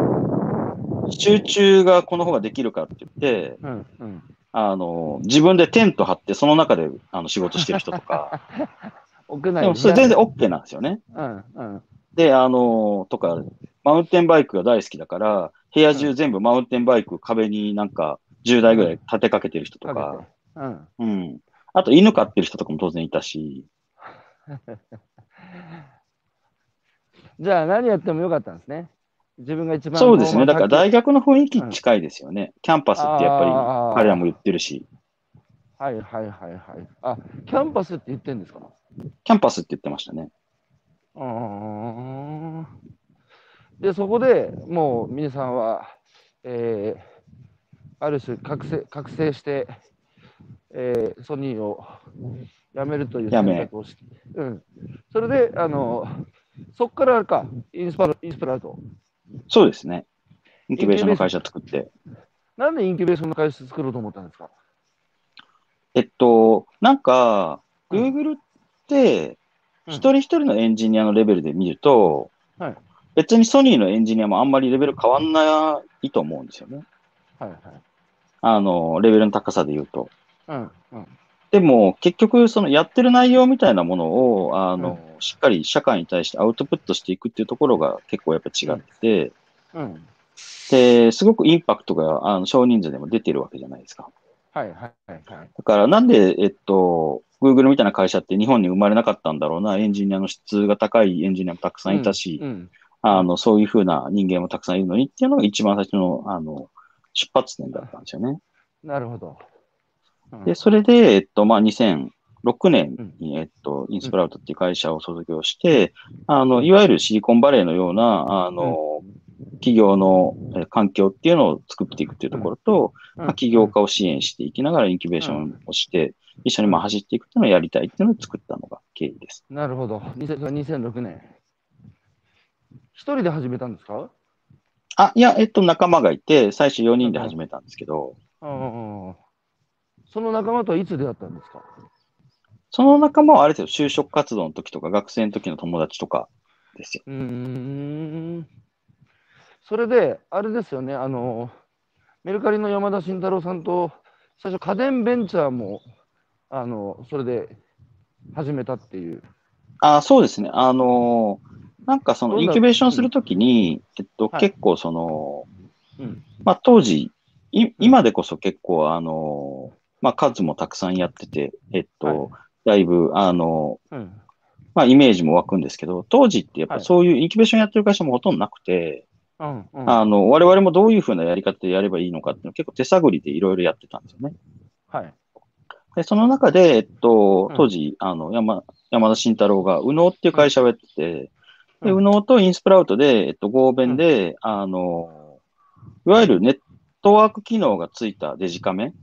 Speaker 2: い。
Speaker 1: 集中がこの方ができるかって言って、
Speaker 2: うんうん。
Speaker 1: あの、自分でテント張ってその中であの仕事してる人とか、
Speaker 2: 屋内
Speaker 1: でもそれ全然 OK なんですよね。
Speaker 2: うんうん。
Speaker 1: で、あの、とか、マウンテンバイクが大好きだから、部屋中全部マウンテンバイク壁になんか10台ぐらい立てかけてる人と
Speaker 2: か。うん。
Speaker 1: うん。あと犬飼ってる人とかも当然いたし、
Speaker 2: じゃあ何やってもよかったんですね。自分が一番
Speaker 1: そうですね。だから大
Speaker 2: 学
Speaker 1: 学の雰囲気近いですよね。キャンパスってやっぱり彼らも言ってるし、
Speaker 2: はいはいはいはい。あ、キャンパスって言ってんですか？
Speaker 1: キャンパスって言ってましたね。
Speaker 2: うーん。で、そこでもう皆さんは、えーある種覚醒覚醒して、えーソニーを辞めるという
Speaker 1: 辞め
Speaker 2: 選択をして、うん。それで、あの、そこからあれか、インスパルインスプラウト。
Speaker 1: そうですね。インキュベーションの会社作って。
Speaker 2: なんでインキュベーションの会社作ろうと思ったんですか？
Speaker 1: えっと、なんか、
Speaker 2: うん
Speaker 1: Google って、
Speaker 2: うん
Speaker 1: 一人一人のエンジニアのレベルで見ると、
Speaker 2: はい
Speaker 1: 別にソニーのエンジニアもあんまりレベル変わんないと思うんですよね。
Speaker 2: はいはい。
Speaker 1: あの、レベルの高さで言うと。
Speaker 2: うんうん。
Speaker 1: でも、結局、そのやってる内容みたいなものを、あの、しっかり社会に対してアウトプットしていくっていうところが結構やっぱ違ってて、
Speaker 2: うん。
Speaker 1: で、すごくインパクトが、あの、少人数でも出てるわけじゃないですか。
Speaker 2: はいはいはいはい。
Speaker 1: だから、なんで、えっと、Google みたいな会社って日本に生まれなかったんだろうな、エンジニアの質が高いエンジニアもたくさんいたし、
Speaker 2: うん。
Speaker 1: あの、そういうふうな人間もたくさんいるのにっていうのが一番最初の、あの、出発点だったんですよね。
Speaker 2: なるほど。うん
Speaker 1: で、それで、えっと、まあ、2006年に、えっと、インスプラウトっていう会社を卒業して、あの、いわゆるシリコンバレーのような、あの、企業のえー環境っていうのを作っていくっていうところと、
Speaker 2: うん。
Speaker 1: まあ、起業家を支援していきながらインキュベーションをして、一緒にまあ走っていくっていうのをやりたいっていうのを作ったのが経緯です。
Speaker 2: なるほど。2000 2006年。一人で始めたんですか？
Speaker 1: あ、いや、えっと、仲間がいて、最初4人で始めたんですけど、
Speaker 2: うん。うん。その仲間とはいつ出会ったんですか？
Speaker 1: その仲間はあれですよ、就職活動の時とか学生の時の友達とかですよ。
Speaker 2: うーん。それで、あれですよね、あの、メルカリの山田慎太郎さんと、最初家電ベンチャーも、あの、それで始めたっていう。
Speaker 1: あ、そうですね。あのーなんかそのインキュベーションするときに、えっと、
Speaker 2: はい
Speaker 1: 結構その、
Speaker 2: うん
Speaker 1: まあ当時、い今でこそ結構あのーまあ数もたくさんやってて、えっと、だいぶ、あのー
Speaker 2: うん。
Speaker 1: まあイメージも湧くんですけど、当時ってやっぱ
Speaker 2: はい
Speaker 1: そういうインキュベーションやってる会社もほとんどなくて、
Speaker 2: うん。うん。
Speaker 1: あの、我々もどういうふうなやり方でやればいいのかっていうのを結構手探りでいろいろやってたんですよね。
Speaker 2: はい。
Speaker 1: で、その中で、えっと
Speaker 2: うん、
Speaker 1: 当時、あの、山、山田慎太郎が、右脳っていう会社をやってて、で、
Speaker 2: うん
Speaker 1: 右脳とインスプラウトで、えっと、合弁で、あの、いわゆるネットワーク機能がついたデジカメ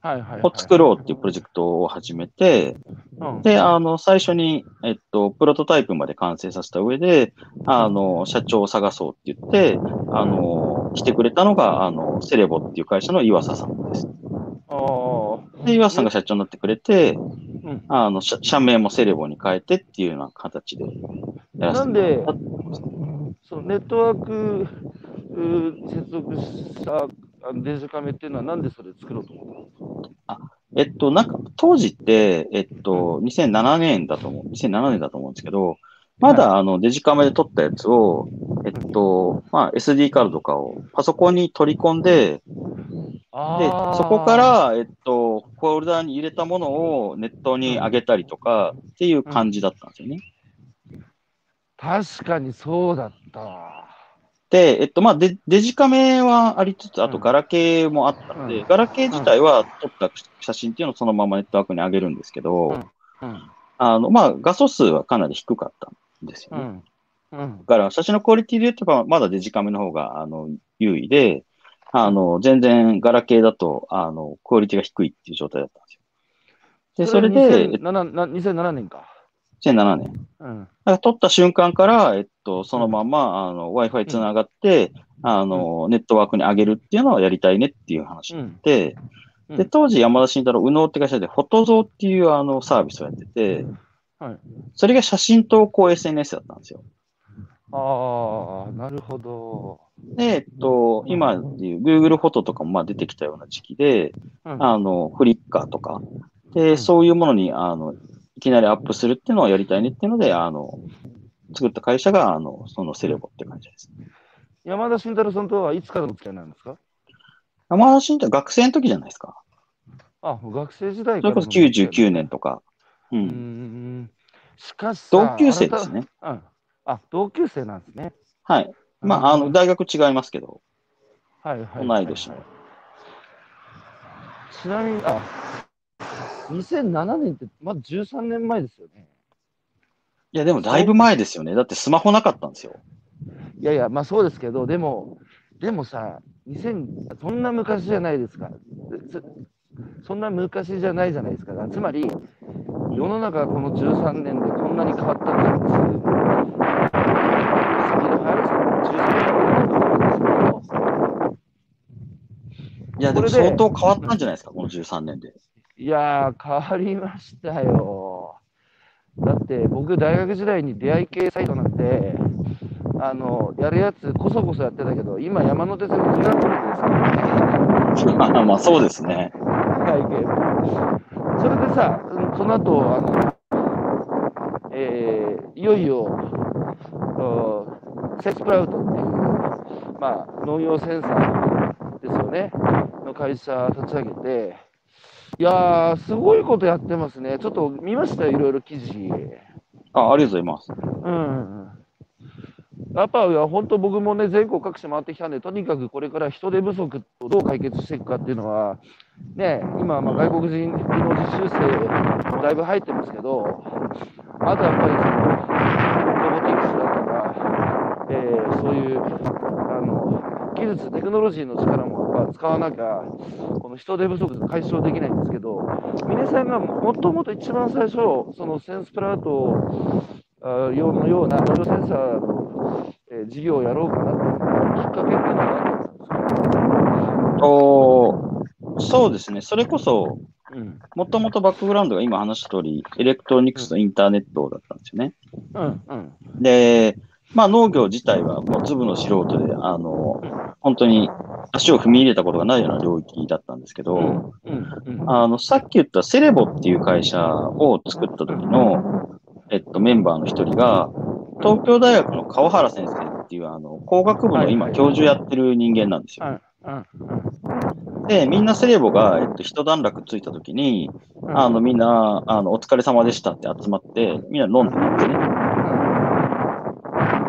Speaker 2: はいはいはい。
Speaker 1: を作ろうっていうプロジェクトを始めて、
Speaker 2: うん
Speaker 1: で、あの、最初に、えっと、プロトタイプまで完成させた上で、あの、社長を探そうって言って、あの、来てくれたのが、あの、セレボっていう会社の岩佐さんです。
Speaker 2: ああ。
Speaker 1: で、岩佐さんが社長になってくれて、
Speaker 2: うん
Speaker 1: あの、社社名もセレボに変えてっていうような形でやらせてもらった
Speaker 2: そのネットワーク接続したデジカメっていうのは、なん。でそれ作ろうと思ったの
Speaker 1: えっと、なんか、当時って、えっと、2007年だと思う、2007年だと思うんですけど、まだあのデジカメで撮ったやつを、えっと、まあ、SD カードとかをパソコンに取り込んで、で、そこか、ら、えっと、フォルダーに入れたものをネットに上げたりとかっていう感じだったんですよね。
Speaker 2: 確かにそうだったわ。
Speaker 1: で、えっと、まあデ、デジカメはありつつ、あと
Speaker 2: うん
Speaker 1: ガラケーもあったので、
Speaker 2: うん
Speaker 1: ガラケー自体は撮った写真っていうのをそのままネットワークに上げるんですけど、
Speaker 2: うんうん。
Speaker 1: あの、まあ、画素数はかなり低かったんですよね。だ。から、写真のクオリティで言えば、まだデジカメの方が、あの、優位で、あの、全然、ガラケーだと、あの、クオリティが低いっていう状態だったんですよ。で、それで、えっと
Speaker 2: 2007な2007年か。
Speaker 1: 2007年。
Speaker 2: うん。
Speaker 1: だから撮った瞬間から、えっと、そのまま、あの、Wi-Fi つながって、あの、ネットワークに上げるっていうのをやりたいねっていう話
Speaker 2: うん。
Speaker 1: で、
Speaker 2: うん
Speaker 1: で、当時山田慎太郎、右脳って会社で、フォトゾーっていうあのサービスをやってて、
Speaker 2: はい。
Speaker 1: それが写真投稿 SNS だったんですよ。
Speaker 2: ああ、なるほど。
Speaker 1: で、えっと、今でいう Google フォトとかもまあ出てきたような時期で、
Speaker 2: うん
Speaker 1: あの、フリッカーとか、で、
Speaker 2: ん
Speaker 1: そういうものに、あの、いきなりアップするっていうのをやりたいねっていうので、あの、作った会社が、あの、そのセレボって感じです。
Speaker 2: 山田慎太郎さんとはいつからの付き合いなんですか？
Speaker 1: 山田慎太郎学生の時じゃないですか。
Speaker 2: あ、学生時代からの
Speaker 1: それこそ99年とか。う。
Speaker 2: うー
Speaker 1: ん。
Speaker 2: ん。しかしさ、
Speaker 1: 同級生ですね。
Speaker 2: うん。あ、同級生なんですね。
Speaker 1: はい。まあ、あの、大学違いますけど、
Speaker 2: はいはいはい
Speaker 1: 同い年の。
Speaker 2: ちなみに、あ、2007年ってまだ13年前ですよね。
Speaker 1: いや、でもだいぶ前ですよね。だってスマホなかったんですよ。
Speaker 2: いやいや、まあそうですけど、でも、でもさ、2000そんな昔じゃないですか。つそんな昔じゃないじゃないですか。つまり、世の中がこの13年でこんなに変わったんだっていう。スピード速いですから、13年
Speaker 1: いや、でも相当変わったんじゃないですか、この13年で。
Speaker 2: いやー、変わりましたよ。だって僕、大学時代に出会い系サイトなんて、あの、やるやつこそこそやってたけど、今山手線の時間取れてですからね。
Speaker 1: まあ、そうですね。
Speaker 2: 出会い系も。それでさ、うんその後、あの、えーいよいよ、おセスプラウトっていう、まあ、農業センサーですよね、の会社立ち上げて、いやー、すごいことやってますね。ちょっと見ましたよ、いろいろ記事。
Speaker 1: あ、ありがとうございます。
Speaker 2: うん。やっぱ、本当僕もね、全国各地回ってきたんで、とにかくこれから人手不足をどう解決していくかっていうのは、ね、今、まあ外国人技能実習生もだいぶ入ってますけど、あとやっぱりその、ロボティクスだとか、えーそういう、あの、技術、テクノロジーの力もやっぱ使わなきゃ、この人手不足解消できないんですけど、峰さんがもともと一番最初、そのセンスプラウトあ用のようなセンサーの、えー事業をやろうかなと思ったきっかけっていうのは何だったんですか？
Speaker 1: おそうですね。それこそ、
Speaker 2: うん。
Speaker 1: もともとバックグラウンドが今話した通り、エレクトロニクスとインターネットだったんですよね。
Speaker 2: うん。うん。
Speaker 1: で、まあ農業自体はもうズブの素人で、あの、本当に足を踏み入れたことがないような領域だったんですけど。あの、さっき言ったセレボっていう会社を作った時の、えっと、メンバーの一人が、東京大学の川原先生っていう、あの、工学部の今教授やってる人間なんですよ。で、みんなセレボが、えっと、一段落ついた時に、
Speaker 2: うん。
Speaker 1: あの、みんな、あの、お疲れ様でしたって集まって、みんな飲んでたんですね。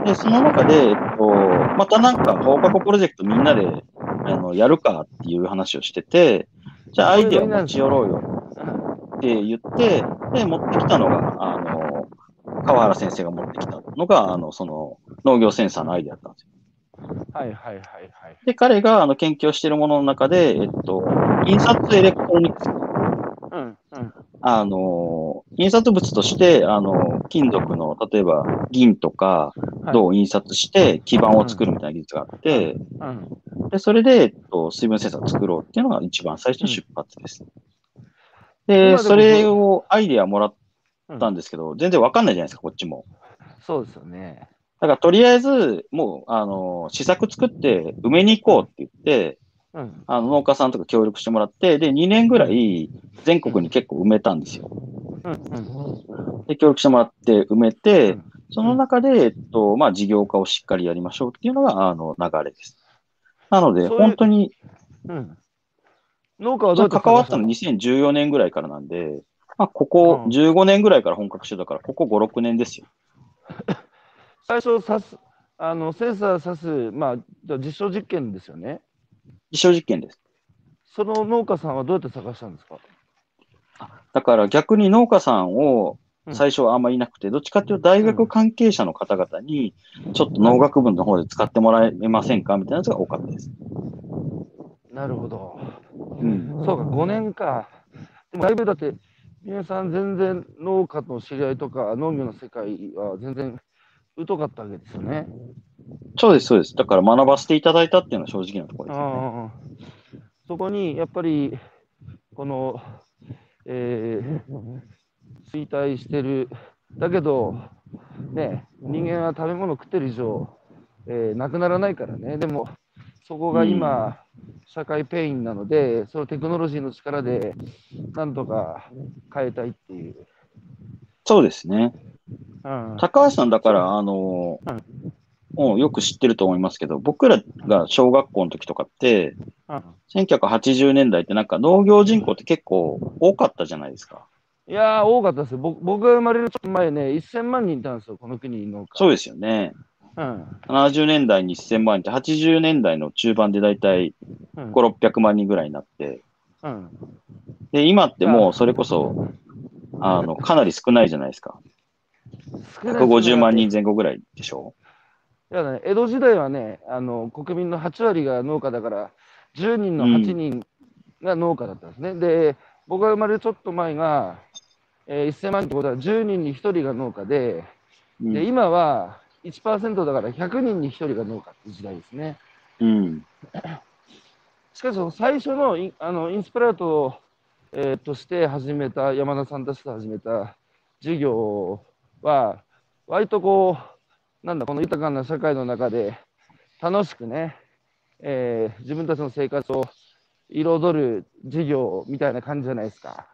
Speaker 1: で、その中で、えっと、またなんか放課後プロジェクトみんなで、あの、やるかっていう話をしてて、じゃあアイデアを持ち寄ろうよって言って、で、持ってきたのが、あの、川原先生が持ってきたのが、あの、その、農業センサーのアイデアだったんですよ。
Speaker 2: はいはいはいはい。
Speaker 1: で、彼が、あの、研究をしているものの中で、えっと、印刷エレクトロニクス。
Speaker 2: うん。うん。
Speaker 1: あの、印刷物として、あの、金属の、例えば銀とか、
Speaker 2: はい
Speaker 1: 銅を印刷して基板を作るみたいな技術があって、
Speaker 2: うん。
Speaker 1: で、それで、えっと、水分センサーを作ろうっていうのが一番最初の出発です。
Speaker 2: 今
Speaker 1: で、それをアイディアもらったんですけど、全然わかんないじゃないですか、こっちも。
Speaker 2: そうですよね。
Speaker 1: だから、とりあえず、もう、あの、試作作って埋めに行こうって言って、
Speaker 2: うん。
Speaker 1: あの、農家さんとか協力してもらって、で、2年ぐらい全国に結構埋めたんですよ。で、協力してもらって埋めて、
Speaker 2: うん
Speaker 1: その中で、えっと、まあ、事業化をしっかりやりましょうっていうのが、あの、流れです。なので、本当に、
Speaker 2: うん。農家はどう
Speaker 1: 関わったの
Speaker 2: 探
Speaker 1: 2014年ぐらいからなんで、まあ、ここ
Speaker 2: うん
Speaker 1: 15年ぐらいから本格してたから、ここ5、6年ですよ。
Speaker 2: 最初刺す、あの、センサー刺す、まあ実証実験ですよね。
Speaker 1: 実証実験です。
Speaker 2: その農家さんはどうやって探したんですか？
Speaker 1: だから逆に農家さんを
Speaker 2: うん
Speaker 1: 最初はあんまりいなくて、どっちかっていうと大学関係者の方々に、ちょっと農学部の方で使ってもらえませんかみたいなやつが多かったです。
Speaker 2: なるほど。
Speaker 1: うん。
Speaker 2: そうか、5年か。でも、だいぶだって、皆さん全然農家の知り合いとか農業の世界は全然疎かったわけですよね。
Speaker 1: そうです、そうです。だから学ばせていただいたっていうのは正直なところですよね。
Speaker 2: そこにやっぱりこの、えー衰退してるだけどね人間は食べ物食ってる以上、えーなくならないからねでもそこが今、社会 pain なのでそのテクノロジーの力でなんとか変えたいっていう。
Speaker 1: そうですね。
Speaker 2: うん
Speaker 1: 高橋さんだから、あの、もうよく知ってると思いますけど、僕らが小学校の時とかって、
Speaker 2: うん。
Speaker 1: 1980年代ってなんか農業人口って結構多かったじゃないですか。
Speaker 2: いやー多かったです。よ僕僕が生まれるちょっと前ね1000万人いたんですよこの国の
Speaker 1: そうですよね。
Speaker 2: うん。
Speaker 1: 70年代に1000万人って、80年代の中盤でだいたい
Speaker 2: うん。
Speaker 1: 5、600万人ぐらいになって、
Speaker 2: うん。
Speaker 1: で、今ってもうそれこそ、あの、かなり少ないじゃないですか。
Speaker 2: 少ないですね。
Speaker 1: 150万人前後ぐらいでしょ
Speaker 2: いやね、江戸時代はね、あの国民の8割が農家だから、10人の8人が農家だったんですね。で、僕が生まれるちょっと前が、えー1000万人ってことは10人に1人が農家で、
Speaker 1: うん
Speaker 2: で今は1%だから100人に1人が農家っていう時代ですね。
Speaker 1: うん。
Speaker 2: しかし、その最初のインあのインスプラウトを、えーとして始めた、山田さんたちと始めた事業は、割とこう、なんだ、この豊かな社会の中で楽しくね、えー自分たちの生活を彩る事業みたいな感じじゃないですか。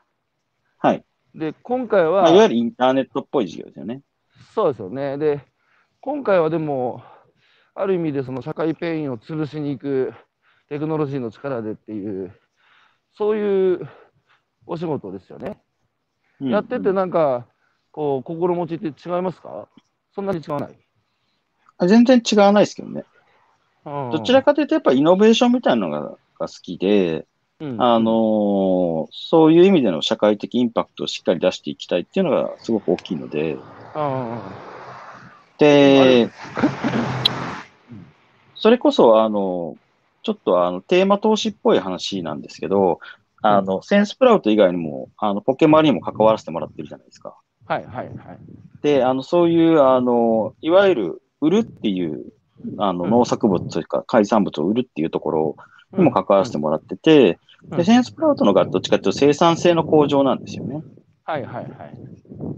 Speaker 1: はい。
Speaker 2: で、今回は、
Speaker 1: まあ、いわゆるインターネットっぽい事業ですよね。
Speaker 2: そうですよね。で、今回はでも、ある意味でその社会 pain を潰しに行くテクノロジーの力でっていう、そういうお仕事ですよね。
Speaker 1: うん
Speaker 2: やっててなんか、こう、心持ちって違いますか？そんなに違わない？
Speaker 1: あ全然違わないですけどね。
Speaker 2: ど
Speaker 1: どちらかというと、やっぱイノベーションみたいなのがが好きで、あのーそういう意味での社会的インパクトをしっかり出していきたいっていうのがすごく大きいので、
Speaker 2: あ
Speaker 1: で、それこそ、あの、ちょっとあの、テーマ投資っぽい話なんですけど、あの、センスプラウト以外にも、あの、ポケマルにも関わらせてもらってるじゃないですか。
Speaker 2: あはいはいはい。
Speaker 1: で、あの、そういう、あの、いわゆる、売るっていう、あの、
Speaker 2: うん
Speaker 1: 農作物というか、海産物を売るっていうところにも関わらせてもらってて、
Speaker 2: うん
Speaker 1: で、センスプラウトのがどっちかというと生産性の向上なんですよね。
Speaker 2: はいはいはい。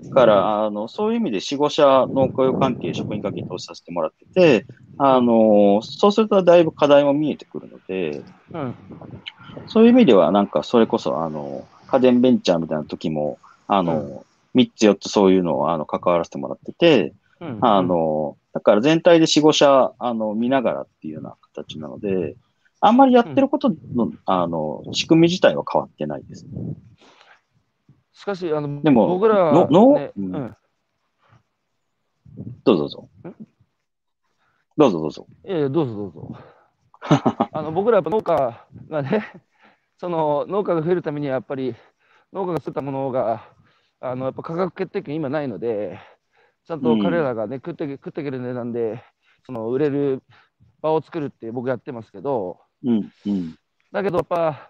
Speaker 1: だから、あの、そういう意味で4、5社農業関係、職員関係に投資させてもらってて、あの、そうするとだいぶ課題も見えてくるので、
Speaker 2: うん。
Speaker 1: そういう意味では、なんか、それこそ、あの、家電ベンチャーみたいな時も、あの、3つ4つそういうのを、あの、関わらせてもらってて、
Speaker 2: うん
Speaker 1: あ、の、だから全体で4、5社、あの、見ながらっていうような形なので、あんまりやってることの、あの、仕組み自体は変わってないです。
Speaker 2: しかし、あの、
Speaker 1: でも
Speaker 2: 僕らは、
Speaker 1: のの
Speaker 2: ね
Speaker 1: うん
Speaker 2: うん
Speaker 1: どうぞどうぞ。どうぞどうぞ。
Speaker 2: いやいや、どうぞどうぞ。あの僕らやっぱ農家がね、その農家が増えるためにはやっぱり農家が作ったものがあのやっぱ価格決定権今ないので、ちゃんと彼らがね、食って食っていける値段でその売れる場を作るって僕やってますけど、
Speaker 1: うん、うん。
Speaker 2: だけどやっぱ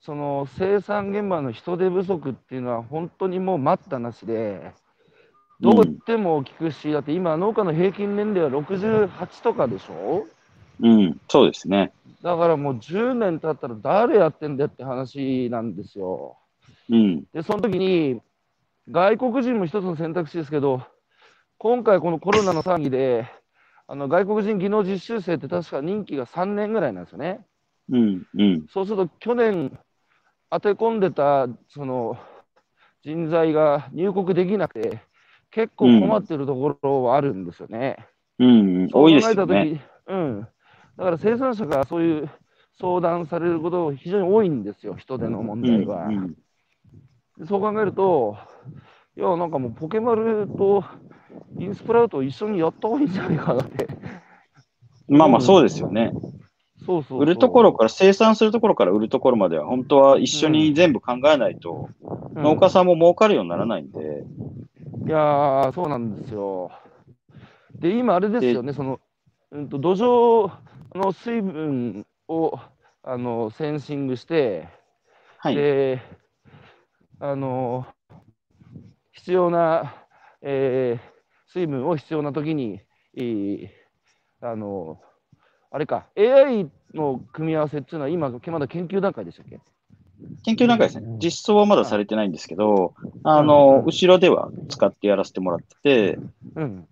Speaker 2: その生産現場の人手不足っていうのは本当にもう待ったなしで、どうっても聞くし、だって今、農家の平均年齢は68とかでしょ？
Speaker 1: うん、そうですね。
Speaker 2: だからもう10年経ったら誰やってんだよって話なんですよ。
Speaker 1: うん。
Speaker 2: で、その時に、外国人も一つの選択肢ですけど、今回このコロナの騒ぎで、あの外国人技能実習生って確か任期が3年ぐらいなんですよね。
Speaker 1: うん。うん。
Speaker 2: そうすると去年当て込んでたその人材が入国できなくて、結構困ってるところはあるんですよね。
Speaker 1: うん。
Speaker 2: そう
Speaker 1: 多いです
Speaker 2: 考えたと
Speaker 1: よね。
Speaker 2: き、うん。だから生産者がそういう相談されること非常に多いんですよ、人手の問題は。
Speaker 1: うんうん
Speaker 2: でそう考えると、いや、なんかもうポケマルとインスプラウトを一緒にやった方がいいんじゃないかなって。
Speaker 1: まあまあそうですよね。
Speaker 2: そうそう
Speaker 1: 売るところから、生産するところから売るところまでは、本当は一緒に全部考えないと、
Speaker 2: うん
Speaker 1: 農家さんも儲かるようにならないんで、
Speaker 2: いやー、そうなんですよ。で、今、あれですよね、その、うんと、土壌の水分を、あの、センシングして、
Speaker 1: はい。
Speaker 2: で、あの、必要な、えー水分を必要な時に、えーあの、あれか、AI の組み合わせっていうのは今、まだ研究段階でしたっけ？
Speaker 1: 研究段階ですね。実装はまだされてないんですけど、あ
Speaker 2: うん
Speaker 1: の、後ろでは使ってやらせてもらってて、
Speaker 2: うん。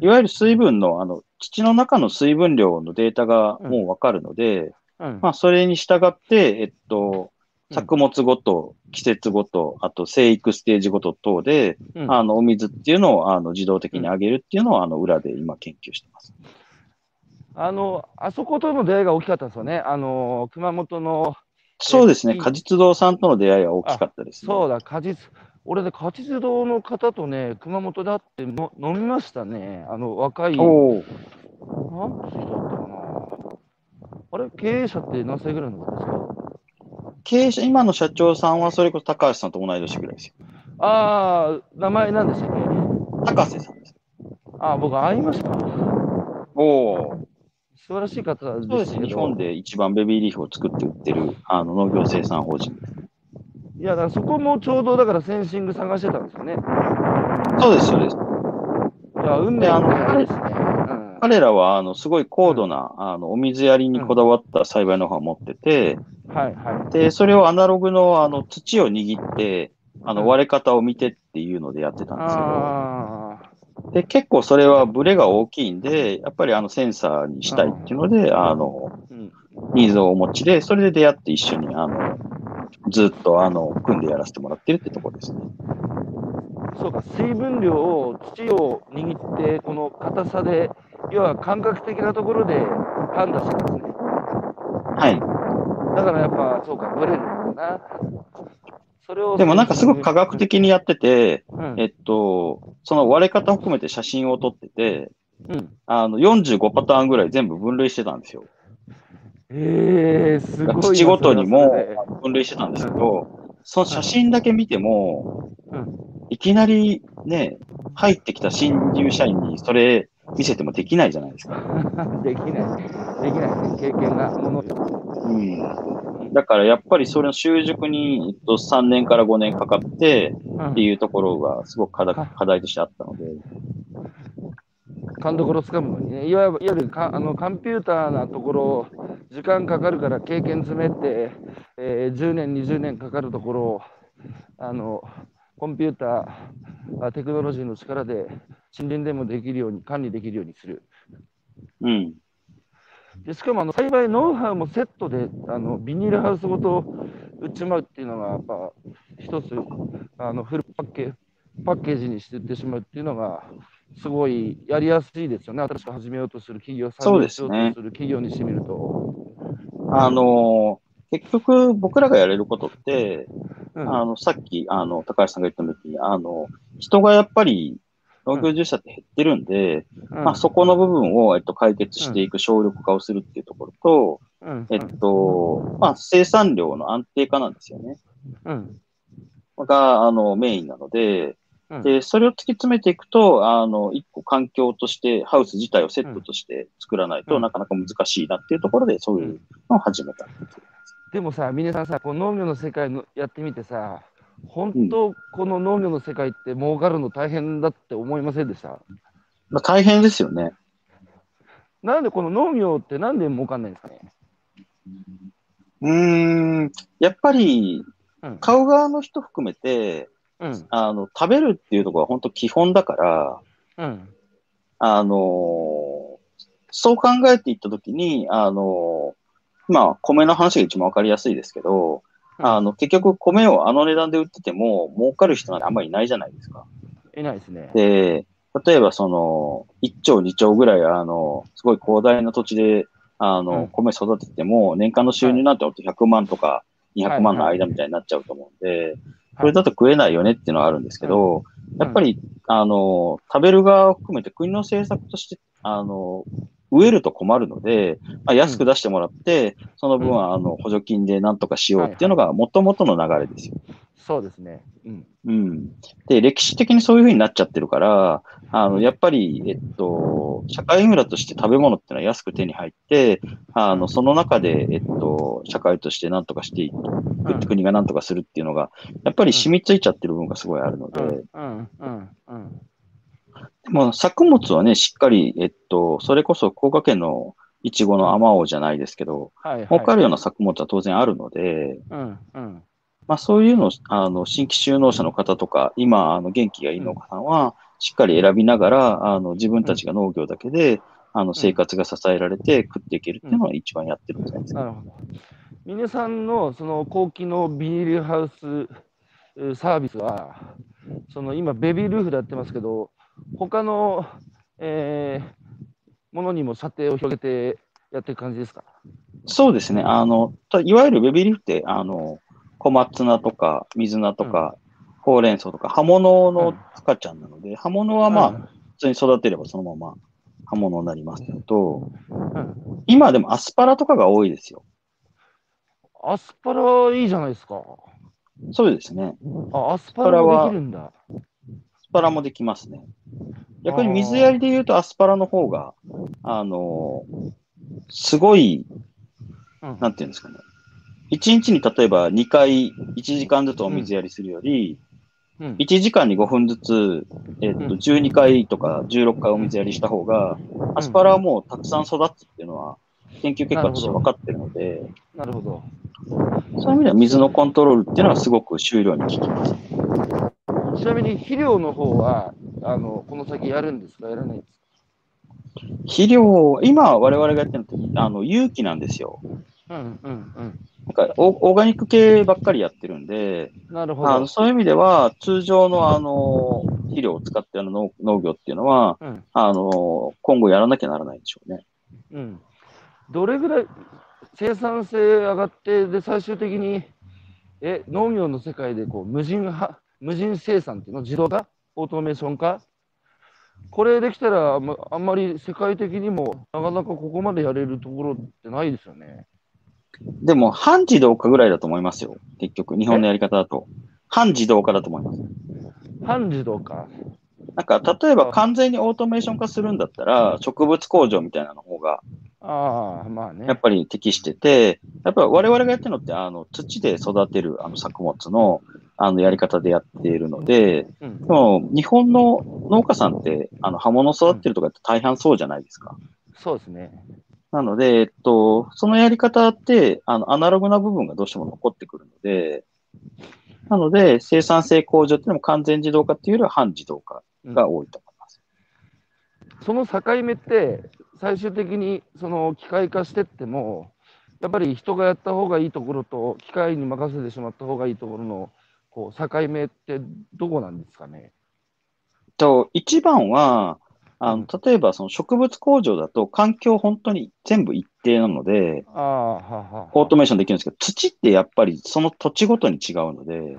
Speaker 1: いわゆる水分の、あの、土の中の水分量のデータがもうわかるので、
Speaker 2: うん。
Speaker 1: まあ、それに従って、えっと、
Speaker 2: うん
Speaker 1: 作物ごと、季節ごと、あと生育ステージごと等で、
Speaker 2: うん
Speaker 1: あの、お水っていうのを、あの、自動的に上げるっていうのを、あの、裏で今研究してます。
Speaker 2: あの、あそことの出会いが大きかったんですよね。あの、熊本の、
Speaker 1: そうですね。果実堂さんとの出会いは大きかったですね。
Speaker 2: そうだ、果実、俺で果実堂の方とね、熊本で会っての飲みましたね。あの、若い、何
Speaker 1: おー
Speaker 2: 歳だったかな。あれ、経営者って何歳ぐらいの方ですか？
Speaker 1: 経営者、今の社長さんはそれこそ高橋さんと同い年ぐらいですよ。
Speaker 2: ああ、名前何でしたっけ？
Speaker 1: 高瀬さんです。
Speaker 2: ああ、僕会いました。
Speaker 1: おお。
Speaker 2: 素晴らしい方
Speaker 1: そうですね。日本で一番ベビーリーフを作って売ってる、あの、農業生産法人です。
Speaker 2: いや、だからそこもちょうどだからセンシング探してたんですよね。
Speaker 1: そうです、そうです。
Speaker 2: いや、運命
Speaker 1: の
Speaker 2: の出会いですね。うん
Speaker 1: 彼らは、あの、すごい高度な、あの、お水やりにこだわった栽培ノウハウを持ってて、
Speaker 2: はいはい。
Speaker 1: で、それをアナログの、あの、土を握って、あの、
Speaker 2: うん
Speaker 1: 割れ方を見てっていうのでやってたんですけど、
Speaker 2: ああ、
Speaker 1: で、結構それはブレが大きいんで、やっぱりあの、センサーにしたいっていうので、あの、
Speaker 2: うん。
Speaker 1: ニーズをお持ちで、それで出会って一緒に、あの、ずっと、あの、組んでやらせてもらってるってところですね。
Speaker 2: そうか、水分量を土を握って、この硬さで、要は感覚的なところで判断してるんですね。
Speaker 1: はい。
Speaker 2: だからやっぱ、そうか、ブレるんだな。それを。
Speaker 1: でもなんかすごく科学的にやってて、
Speaker 2: うん。
Speaker 1: えっと、その割れ方を含めて写真を撮ってて、
Speaker 2: うん。
Speaker 1: あの、45パターンぐらい全部分類してたんですよ。
Speaker 2: えー、すごいな。
Speaker 1: 土ごとにも分類してたんですけど、その写真だけ見ても、
Speaker 2: うん
Speaker 1: いきなりね、入ってきた新入社員にそれ見せてもできないじゃないですか。
Speaker 2: で できない。できないね。経験がものよ。
Speaker 1: うん。だからやっぱりそれの習熟に、えっと、3年から5年かかって
Speaker 2: うん
Speaker 1: っていうところがすごく課題課題としてあったので、
Speaker 2: 勘どころつかむのにね、いわゆるいわゆるかあのコンピューターなところ、時間かかるから経験詰めて、えー10年、20年かかるところを、あのコンピューター、あテクノロジーの力で森林でもできるように、管理できるようにする。
Speaker 1: うん。
Speaker 2: でしかもあの栽培ノウハウもセットであのビニールハウスごと売っちまうっていうのが、やっぱ一つあのフルパッケパッケージにして売ってしまうっていうのが、すごいやりやすいですよね、新しく始めようとする企業、
Speaker 1: そうですね
Speaker 2: 参入しようとする企業にしてみると。
Speaker 1: あのー結局僕らがやれることって、
Speaker 2: うん
Speaker 1: あの、さっき、あの、高橋さんが言ったように、あの、人がやっぱり農業従事者って減ってるんで、
Speaker 2: うん。
Speaker 1: まあ、そこの部分を、えっと、解決していく省力化をするっていうところと、
Speaker 2: うん。
Speaker 1: えっと、まあ、生産量の安定化なんですよね。
Speaker 2: うん。
Speaker 1: が、あの、メインなので、
Speaker 2: うん。
Speaker 1: で、それを突き詰めていくと、あの、一個環境として、ハウス自体をセットとして作らないと
Speaker 2: うん。
Speaker 1: なかなか難しいなっていうところで、そういうのを始めたっていう。
Speaker 2: でもさ、皆さんさ、この農業の世界のやってみてさ、本当、この農業の世界って儲かるの大変だって思いませんでした？
Speaker 1: まあ、大変ですよね。
Speaker 2: なんでこの農業ってなんで儲かんないんですかね？
Speaker 1: うーん、やっぱり
Speaker 2: うん。
Speaker 1: 買う側の人含めて、
Speaker 2: うん。
Speaker 1: あの、食べるっていうところは本当基本だから、
Speaker 2: うん。
Speaker 1: あのーそう考えていったときに、あのーまあ、米の話が一番わかりやすいですけど、あの、結局米をあの値段で売ってても、儲かる人なんてあんまりいないじゃないですか。
Speaker 2: いないですね。
Speaker 1: で、例えばその、1兆、2兆ぐらい、あの、すごい広大な土地で、あの、
Speaker 2: うん
Speaker 1: 米育てても、年間の収入なんてほんと100万とか200万の間みたいになっちゃうと思うんで、それだと食えないよねっていうのはあるんですけど、やっぱり、あの、食べる側を含めて国の政策として、あの、植えると困るので、まあ、安く出してもらって、その分は、あの、補助金でなんとかしようっていうのが、もともとの流れですよ。
Speaker 2: そうですね。うん。
Speaker 1: うん。で、歴史的にそういう風になっちゃってるから、あの、やっぱり、えっと、社会インフラとして食べ物っていうのは安く手に入って、あの、その中で、えっと、社会として何とかしていく、
Speaker 2: うん
Speaker 1: 国が何とかするっていうのが、やっぱり染みついちゃってる部分がすごいあるので、
Speaker 2: うん。うん。うん。うん。
Speaker 1: でも作物はね、しっかり、えっと、それこそ福岡県のいちごのあまおうじゃないですけど、
Speaker 2: はい、はい。
Speaker 1: 儲かるような作物は当然あるので、
Speaker 2: うん。うん。
Speaker 1: まあそういうのを、あの、新規就農者の方とか、今、あの、元気がいい農家さんは、しっかり選びながら、あの、自分たちが農業だけで、あの、生活が支えられて食っていけるっていうのは一番やってるんじゃないですか。
Speaker 2: なるほど。皆さんのその後期のビニールハウスえーサービスは、その今、ベビールーフでやってますけど、他の、えーものにも射程を広げてやってる感じですか？
Speaker 1: そうですね。あの、たいわゆるベビーリーフって、あの、小松菜とか、水菜とか、ほうれん草とか、葉物の赤ちゃんなので、葉物はまあ、普通に育てればそのまま葉物になりますけど、
Speaker 2: うんうん
Speaker 1: 今でもアスパラとかが多いですよ。
Speaker 2: アスパラいいじゃないですか。
Speaker 1: そうですね。
Speaker 2: あ、アスパラもできるんだ。
Speaker 1: アスパラもできますね。逆に水やりで言うとアスパラの方が、あのすごい、
Speaker 2: うん
Speaker 1: なんていうんですかね。1日に例えば2回、1時間ずつお水やりするより、
Speaker 2: うん
Speaker 1: 1時間に5分ずつ、えっと、
Speaker 2: うん
Speaker 1: 12回とか16回お水やりした方が、アスパラはもうたくさん育つっていうのは、研究結果として分かってるので、
Speaker 2: なるほど。
Speaker 1: そういう意味では水のコントロールっていうのはすごく収量に効きます。
Speaker 2: ちなみに肥料の方は、あのこの先やるんですか？やらないんですか？
Speaker 1: 肥料、今我々がやってるのあの、有機なんですよ。
Speaker 2: うんうんうん。
Speaker 1: なんかオ、オーガニック系ばっかりやってるんで、
Speaker 2: なるほど
Speaker 1: あの。そういう意味では、通常のあの、肥料を使ってる農農業っていうのは、
Speaker 2: うん
Speaker 1: あの、今後やらなきゃならないんでしょうね。
Speaker 2: うん、どれぐらい生産性上がって、で、最終的に、え、農業の世界でこう無人は無人生産っていうの、自動化、オートメーション化、これできたらあんま、り世界的にもなかなかここまでやれるところってないですよね。
Speaker 1: でも、半自動化ぐらいだと思いますよ。結局、日本のやり方だと。半自動化だと思います。
Speaker 2: 半自動化？
Speaker 1: なんか、例えば完全にオートメーション化するんだったら、植物工場みたいなの方が、
Speaker 2: ああ、まあね。
Speaker 1: やっぱり適してて、やっぱり我々がやってるのって、あの、土で育てるあの作物の、あの、やり方でやっているので、
Speaker 2: うん
Speaker 1: でも、日本の農家さんって、あの、葉物育ってるとかって大半そうじゃないですか。
Speaker 2: そうですね。
Speaker 1: なので、えっと、そのやり方って、あの、アナログな部分がどうしても残ってくるので、なので、生産性向上っていうのも完全自動化っていうよりは半自動化が多いと思います。
Speaker 2: その境目って、最終的にその機械化してっても、やっぱり人がやった方がいいところと、機械に任せてしまった方がいいところのこう境目ってどこなんですかね？
Speaker 1: と、一番は、あの、例えばその植物工場だと環境本当に全部一定なので、
Speaker 2: ああ、はあはあ
Speaker 1: オートメーションできるんですけど、土ってやっぱりその土地ごとに違うので、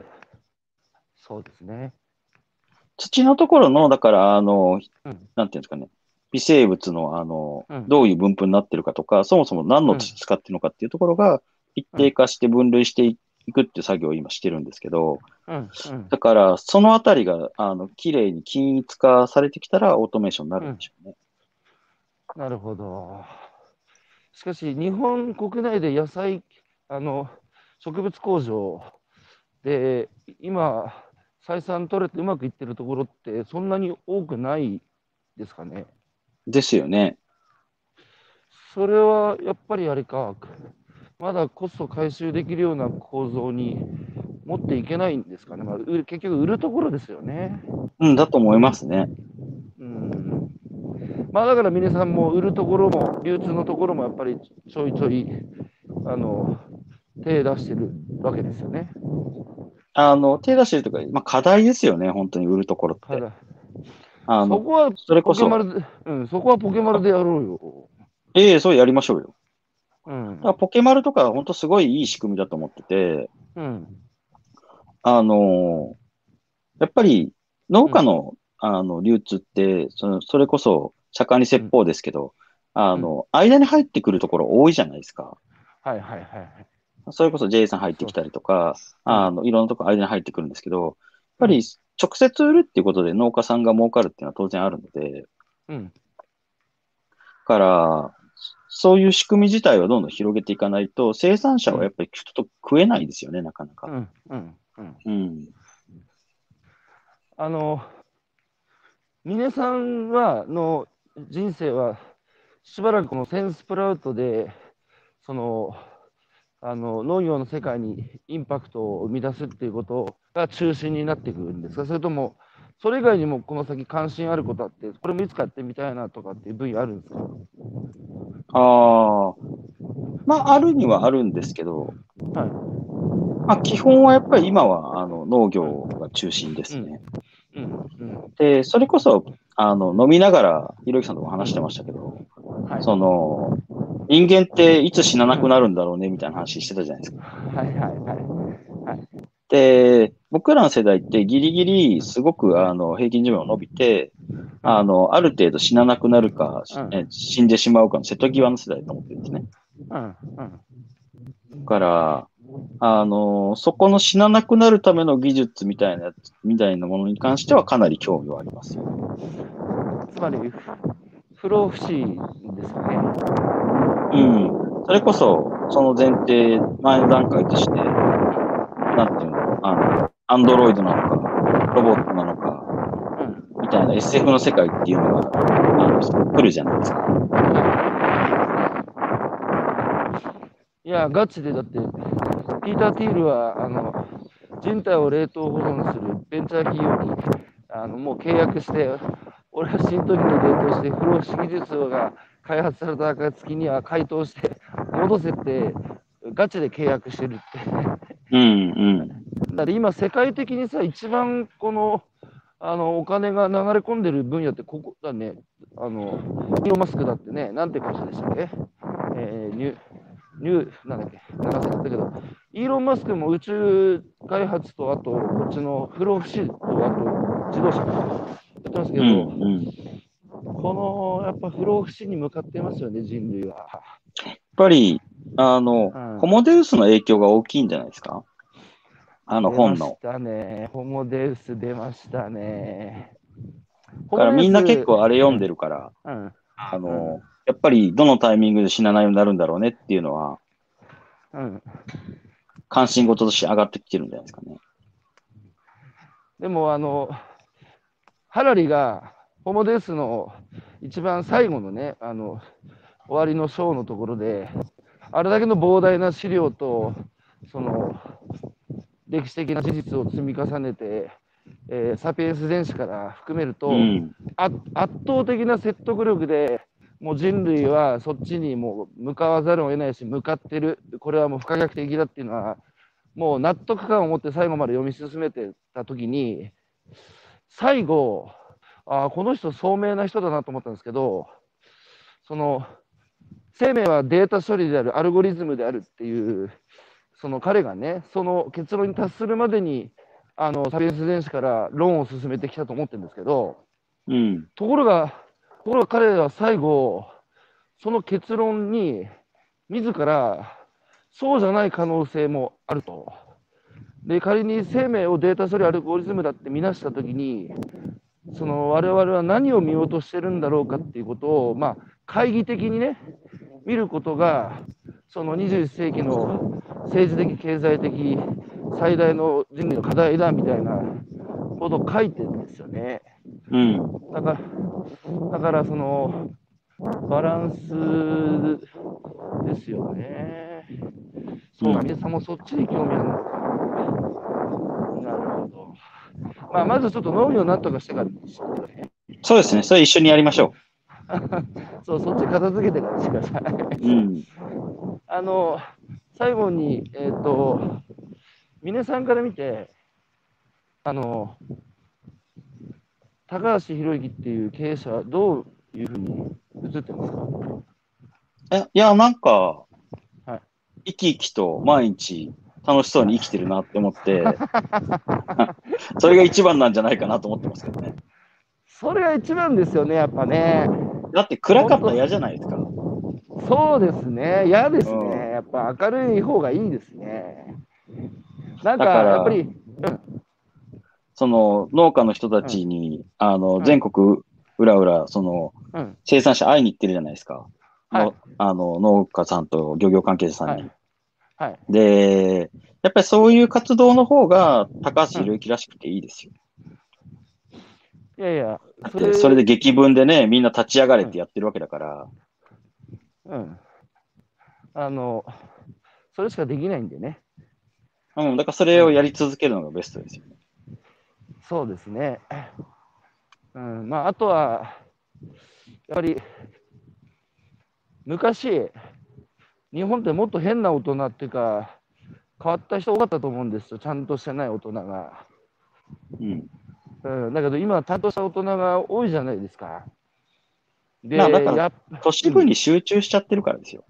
Speaker 2: そうですね。
Speaker 1: 土のところの、だから、あの、
Speaker 2: うん。
Speaker 1: なんていうんですかね、微生物の、あの、
Speaker 2: うん。
Speaker 1: どういう分布になってるかとか、そもそも何の土使ってるのかっていうところが、一定化して分類していくっていう作業を今してるんですけど、
Speaker 2: うんうん
Speaker 1: だから、そのあたりが、あの、綺麗に均一化されてきたら、オートメーションになるんでしょうね。
Speaker 2: なるほど。しかし、日本国内で野菜、あの、植物工場で、今、採算取れてうまくいってるところって、そんなに多くないですかね。
Speaker 1: ですよね。
Speaker 2: それはやっぱりあれか、まだコスト回収できるような構造に持っていけないんですかね。まあ、結局、売るところですよね。
Speaker 1: うん、だと思いますね。
Speaker 2: うん。まあだから皆さんも売るところも、流通のところもやっぱりちょいちょい、あの、手出してるわけですよね。
Speaker 1: あの、手出してるとか、まあ、課題ですよね、本当に売るところって。あの、
Speaker 2: そこは
Speaker 1: それこそ、
Speaker 2: ポケマルで、うん、そこはポケマルでやろうよ。
Speaker 1: ええそうやりましょうよ。
Speaker 2: うん
Speaker 1: だか。らポケマルとか、本当すごいいい仕組みだと思ってて、
Speaker 2: うん。
Speaker 1: あのやっぱり農家の、あの流通って、そのそれこそ盛んに説法ですけど、あの、間に入ってくるところ多いじゃないですか。
Speaker 2: はいはいはいはい。
Speaker 1: それこそ J さん入ってきたりとか、あの、いろんなとこ間に入ってくるんですけど、やっぱり直接売るっていうことで農家さんが儲かるっていうのは当然あるので、
Speaker 2: うん。
Speaker 1: だから、そういう仕組み自体をどんどん広げていかないと、生産者はやっぱりちょっと食えないですよね、なかなか。
Speaker 2: うん。うん。うん。
Speaker 1: うん。
Speaker 2: あの、峰さんは、の人生は、しばらくこのセンスプラウトで、その、あの農業の世界にインパクトを生み出すっていうことが中心になっていくんですか？それとも、それ以外にもこの先関心あることあって、これもいつかやってみたいなとかっていう分野あるんですか？
Speaker 1: ああ、まあ、あるにはあるんですけど、
Speaker 2: はい。
Speaker 1: まあ、基本はやっぱり今はあの農業が中心ですね。
Speaker 2: うん。うん。
Speaker 1: で、それこそ、あの、飲みながら、ひろゆきさんとも話してましたけど、
Speaker 2: はい。
Speaker 1: その、人間っていつ死ななくなるんだろうね、みたいな話してたじゃないですか。
Speaker 2: はいはいはい。
Speaker 1: で、僕らの世代ってギリギリすごくあの平均寿命伸びて、あの、ある程度死ななくなるか、
Speaker 2: うん
Speaker 1: え死んでしまうかの瀬戸際の世代だと思ってるんですね。
Speaker 2: うん。うん。
Speaker 1: だから、あの、そこの死ななくなるための技術みたいなやつ、みたいなものに関してはかなり興味はありますよ。
Speaker 2: つまり、不老不死ですかね。
Speaker 1: うん。それこそ、その前提、前の段階として、なんていうの、あの、アンドロイドなのか、ロボットなのか、
Speaker 2: うん。
Speaker 1: みたいな SF の世界っていうのが、あの、来るじゃないですか。
Speaker 2: いや、ガチで、だって、ピーター・ティールは、あの、人体を冷凍保存するベンチャー企業に、あの、もう契約して、俺は新時に冷凍して、不老不死技術が開発された暁には解凍して、戻せって、ガチで契約してるって。
Speaker 1: うん、うん。
Speaker 2: だから今、世界的にさ、一番この、あの、お金が流れ込んでる分野って、ここだね。あの、イーロン・マスクだってね、なんて会社でしたっけ？えー、ニュ、ニュ、なんだっけ、なんか忘れたけど、イーロン・マスクも宇宙開発と、あと、こっちの不老不死と、あと、自動車やってますけど、
Speaker 1: うん、うん。や
Speaker 2: この、やっぱ不老不死に向かってますよね、人類は。
Speaker 1: っぱり、あの、
Speaker 2: うん
Speaker 1: ホモデウスの影響が大きいんじゃないですか？あの本の。
Speaker 2: 出ましたね。ホモデウス出ましたね。
Speaker 1: だからみんな結構あれ読んで
Speaker 2: る。
Speaker 1: るから、
Speaker 2: うん。
Speaker 1: あの、やっぱりどのタイミングで死なないようになるんだろうねっていうのは、
Speaker 2: うん。
Speaker 1: 関心事として上がってきてるんじゃないですかね。
Speaker 2: でも、あの、ハラリが、ホモデウスの一番最後のね、あの、終わりの章のところで、あれだけの膨大な資料と、その、歴史的な事実を積み重ねて、えーサピエンス全史から含めると、
Speaker 1: うん。
Speaker 2: あ圧倒的な説得力で、もう人類はそっちにもう向かわざるを得ないし、向かってる、これはもう不可逆的だっていうのは、もう納得感を持って最後まで読み進めてたときに、最後、あーこの人、聡明な人だなと思ったんですけど、その生命はデータ処理である、アルゴリズムであるっていう、その彼がね、その結論に達するまでに、あのサピエンス全史から論を進めてきたと思ってるんですけど、
Speaker 1: うん。
Speaker 2: ところが、ところが彼は最後、その結論に、自ら、そうじゃない可能性もあると。で、仮に生命をデータ処理アルゴリズムだって見なしたときに、その我々は何を見落としてるんだろうかっていうことを、まあ、懐疑的にね、見ることが、その21世紀の政治的、経済的最大の人類の課題だみたいなことを書いてるんですよね。
Speaker 1: うん。
Speaker 2: だから、だからそのバランスですよね。そう皆さんもそっちに興味あるのか。なるほど。まあ、まずちょっと農業なんとかしてからね。
Speaker 1: そうですね。それ一緒にやりましょ
Speaker 2: そう、そっち片付けてからにしてください。
Speaker 1: う。うん。
Speaker 2: あの、最後に、えっ、と、峰さんから見て、あの、高橋宏之っていう経営者はどういうふうに映ってますか？
Speaker 1: えいや、なんか、
Speaker 2: はい
Speaker 1: 生き生きと毎日楽しそうに生きてるなって思って、それが一番なんじゃないかなと思ってますけどね。
Speaker 2: それが一番ですよね、やっぱね。
Speaker 1: だって暗かったら嫌じゃないですか。
Speaker 2: そうですね、嫌です
Speaker 1: うん
Speaker 2: ね。やっぱ明るい方がいいですね。なんか、やっぱり、
Speaker 1: その農家の人たちに、あの、
Speaker 2: うん
Speaker 1: 全国裏裏、その
Speaker 2: うん、
Speaker 1: 生産者会いに行ってるじゃないですか。
Speaker 2: はい
Speaker 1: のあの農家さんと漁業関係者さんに。
Speaker 2: はいはい。
Speaker 1: で、やっぱりそういう活動の方が高橋宏之らしくていいですよ。
Speaker 2: いやいや、
Speaker 1: だってそれで激文でね、みんな立ち上がれってやってるわけだから。
Speaker 2: うん。あの、それしかできないんでね。
Speaker 1: うん、だからそれをやり続けるのがベストですよね。
Speaker 2: そうですね。うん、まあ、あとは、やっぱり、昔、日本ってもっと変な大人っていうか、変わった人多かったと思うんですよ、ちゃんとしてない大人が。
Speaker 1: うん。
Speaker 2: うん、だけど今、ちゃんとした大人が多いじゃないですか。で、
Speaker 1: まあだから都市部に集中しちゃってるからですよ。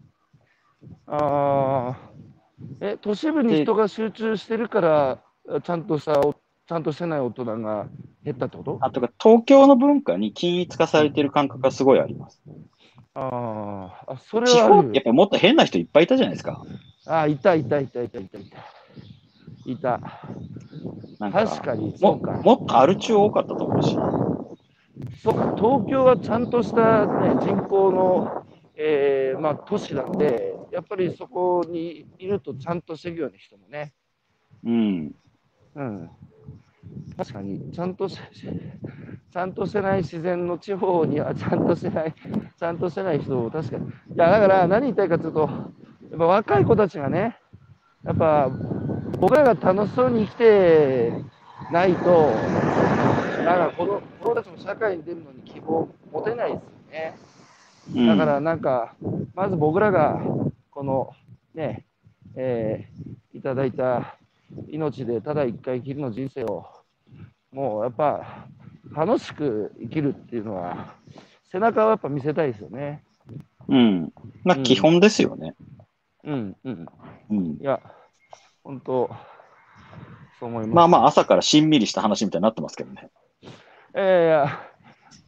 Speaker 2: あーえ都市部に人が集中してるから、ちゃんとしたお、ちゃんとしてない大人が減ったってこと？
Speaker 1: あとか、東京の文化に均一化されてる感覚がすごいあります。
Speaker 2: あーあ、それ
Speaker 1: 地
Speaker 2: はある
Speaker 1: 方ってやっぱりもっと変な人いっぱいいたじゃないですか。
Speaker 2: あ、いたいたいたいたいたいた。いた。
Speaker 1: なんか
Speaker 2: 確かに、そ
Speaker 1: も
Speaker 2: うか。
Speaker 1: もっとアル中多かったと思うし。
Speaker 2: そうか、東京はちゃんとした、ね、人口の、えーまあ、都市なんで、やっぱりそこにいるとちゃんとしていくような人もね。
Speaker 1: うん。
Speaker 2: うん。確かに、ちゃんとし、ちゃんとしてない自然の地方にはちゃんとしてない、ちゃんとしてない人を確かに。いや、だから何言いたいかというと、やっぱ若い子たちがね、やっぱ僕らが楽しそうに生きてないと、なんかこの子たちも社会に出るのに希望持てないですよね。
Speaker 1: うん
Speaker 2: だからなんか、まず僕らがこのね、えーいただいた命でただ一回きりの人生を、もうやっぱ楽しく生きるっていうのは、背中をやっぱ見せたいですよね。
Speaker 1: うん。まあ、
Speaker 2: うん
Speaker 1: 基本ですよね。
Speaker 2: うんうん。
Speaker 1: うん。
Speaker 2: いや、本当、そう思います。
Speaker 1: まあまあ、朝からしんみりした話みたいになってますけどね。
Speaker 2: えいや、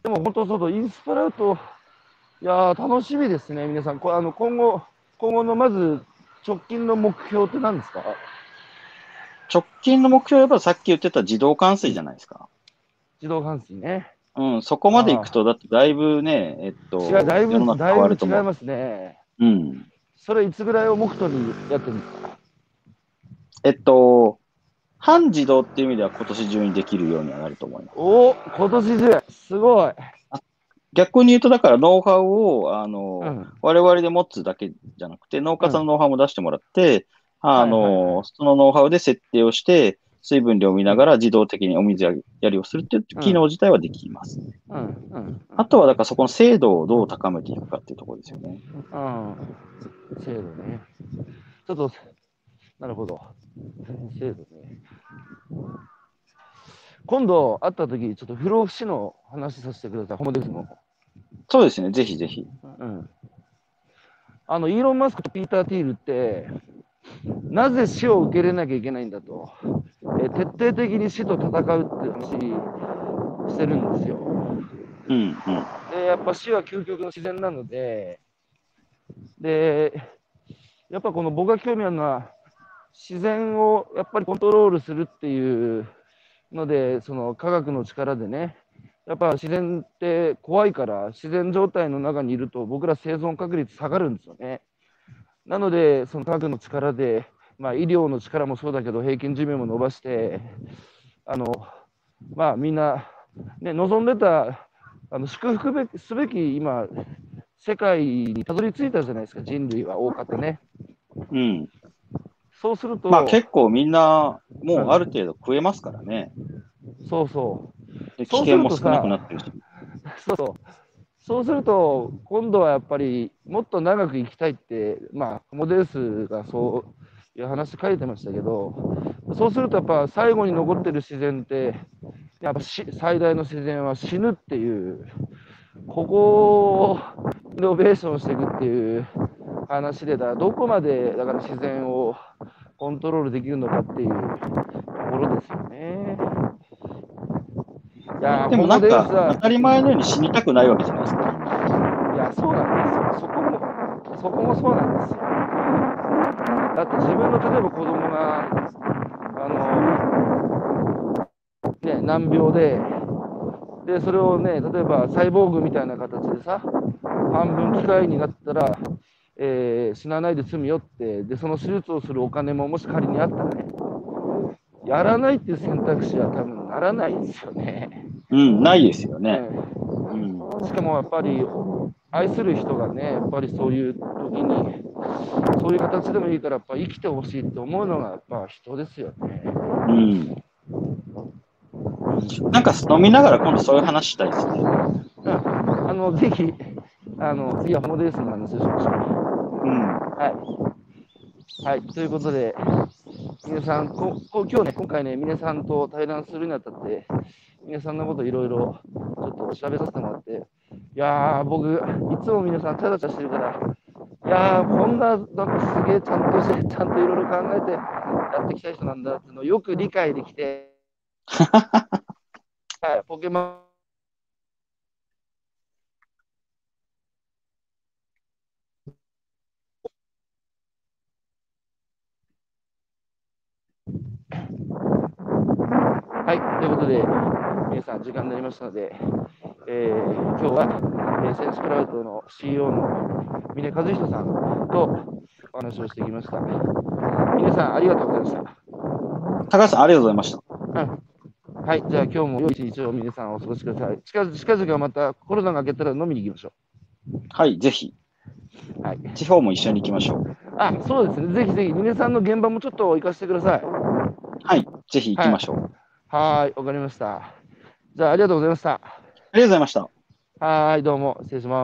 Speaker 2: でも本当そうと、インスパラウト、いやー、楽しみですね、皆さん。こあの今後、今後のまず直近の目標って何ですか？
Speaker 1: 直近の目標はやっぱさっき言ってた自動換水じゃないですか。
Speaker 2: 自動換水ね。
Speaker 1: うん、そこまで行くと、だってだいぶね、えっと、
Speaker 2: 違う、だいぶだいぶ。違いますね。
Speaker 1: うん。
Speaker 2: それいつぐらいを目途にやってるんですか？
Speaker 1: えっと、半自動っていう意味では今年中にできるようにはなると思います。
Speaker 2: お今年中、すごい。
Speaker 1: 逆に言うと、だからノウハウを、あの、
Speaker 2: うん、
Speaker 1: 我々で持つだけじゃなくて、農家さんのノウハウも出してもらって、あの、
Speaker 2: はいはいは
Speaker 1: そのノウハウで設定をして、水分量を見ながら自動的にお水やりをするっていう機能自体はできます。
Speaker 2: うん、うん。
Speaker 1: あとは、だからそこの精度をどう高めていくかっていうところですよね。
Speaker 2: うん。制度ね。ちょっと、なるほど。制度ね。今度会った時ちょっと不老不死の話させてください。ホモデスの。
Speaker 1: そうですね、ぜひぜひ。
Speaker 2: うん。あの、イーロン・マスクとピーター・ティールって、なぜ死を受け入れなきゃいけないんだと、え徹底的に死と戦うっていう話してるんですよ。
Speaker 1: うん、うん。
Speaker 2: で、やっぱ死は究極の自然なので、で、やっぱこの僕が興味あるのは、自然をやっぱりコントロールするっていうので、その科学の力でね、やっぱ自然って怖いから、自然状態の中にいると、僕ら生存確率下がるんですよね。なので、その科学の力で、まあ、医療の力もそうだけど、平均寿命も伸ばして、あのまあ、みんな、ね、望んでた、あの祝福べすべき今、世界にたどり着いたじゃないですか、人類は大方ね。
Speaker 1: うん。
Speaker 2: そうすると、
Speaker 1: まあ結構みんな、もうある程度食えますからね。
Speaker 2: そうそう、
Speaker 1: で危険も少なくなってるし。
Speaker 2: そうそう。そうすると、今度はやっぱりもっと長く生きたいって、まあ、モデルスがそういう話書いてましたけど、そうするとやっぱ最後に残ってる自然って、やっぱし最大の自然は死ぬっていう、ここをイノベーションしていくっていう話でだ、どこまでだから自然をコントロールできるのかっていうところですよね。いやー
Speaker 1: でもなんか当たり前のように死にたくないわけじゃないですか。
Speaker 2: いや、そうなんですよ。そこも、そこもそうなんですよ。だって自分の例えば子供が、あの、ね、難病で、で、それをね、例えばサイボーグみたいな形でさ、半分機械になったら、えー死なないで済むよって、で、その手術をするお金ももし仮にあったらね、やらないっていう選択肢は多分ならないですよね。
Speaker 1: うん、ないですよね。
Speaker 2: うん
Speaker 1: うん。
Speaker 2: しかもやっぱり愛する人がね、やっぱりそういう時に、そういう形でもいいから、やっぱ生きてほしいって思うのがやっぱ人ですよね。
Speaker 1: うん。なんか飲みながら今度そういう話したいですね。
Speaker 2: うん、あのぜひ、あの次はホモデースの話をしましょう。
Speaker 1: うん。
Speaker 2: はい。はい、ということで、皆さん、ここ今日ね、今回ね、皆さんと対談するにあたって、皆さんのこといろいろちょっと調べさせてもらって、いやー、僕、いつも皆さん、チャラチャラしてるから、いやー、こんな、なんかすげえちゃんとして、ちゃんといろいろ考えてやってきた人なんだっていうのをよく理解できて、はい、ポケモン。はい、ということで、皆さん、時間になりましたので、えー今日は、えーセンスクラウドの CEO の峰和人さんとお話をしてきました。皆さん、ありがとうございました。
Speaker 1: 高橋さん、ありがとうございました。
Speaker 2: うんはい、じゃあ今日も良い一日を皆さんお過ごしください。近々近々またコロナが明けたら飲みに行きましょ
Speaker 1: はい、ぜひ。
Speaker 2: う。はい。
Speaker 1: 地方も一緒に行きましょう。
Speaker 2: あ、そうですね。ぜひぜひ、皆さんの現場もちょっと行かせてください。
Speaker 1: はい、ぜひ行きましょう。
Speaker 2: はーい、わかりました。じゃあ、ありがとうございました。
Speaker 1: ありがとうございました。
Speaker 2: はーい、どうも、失礼します。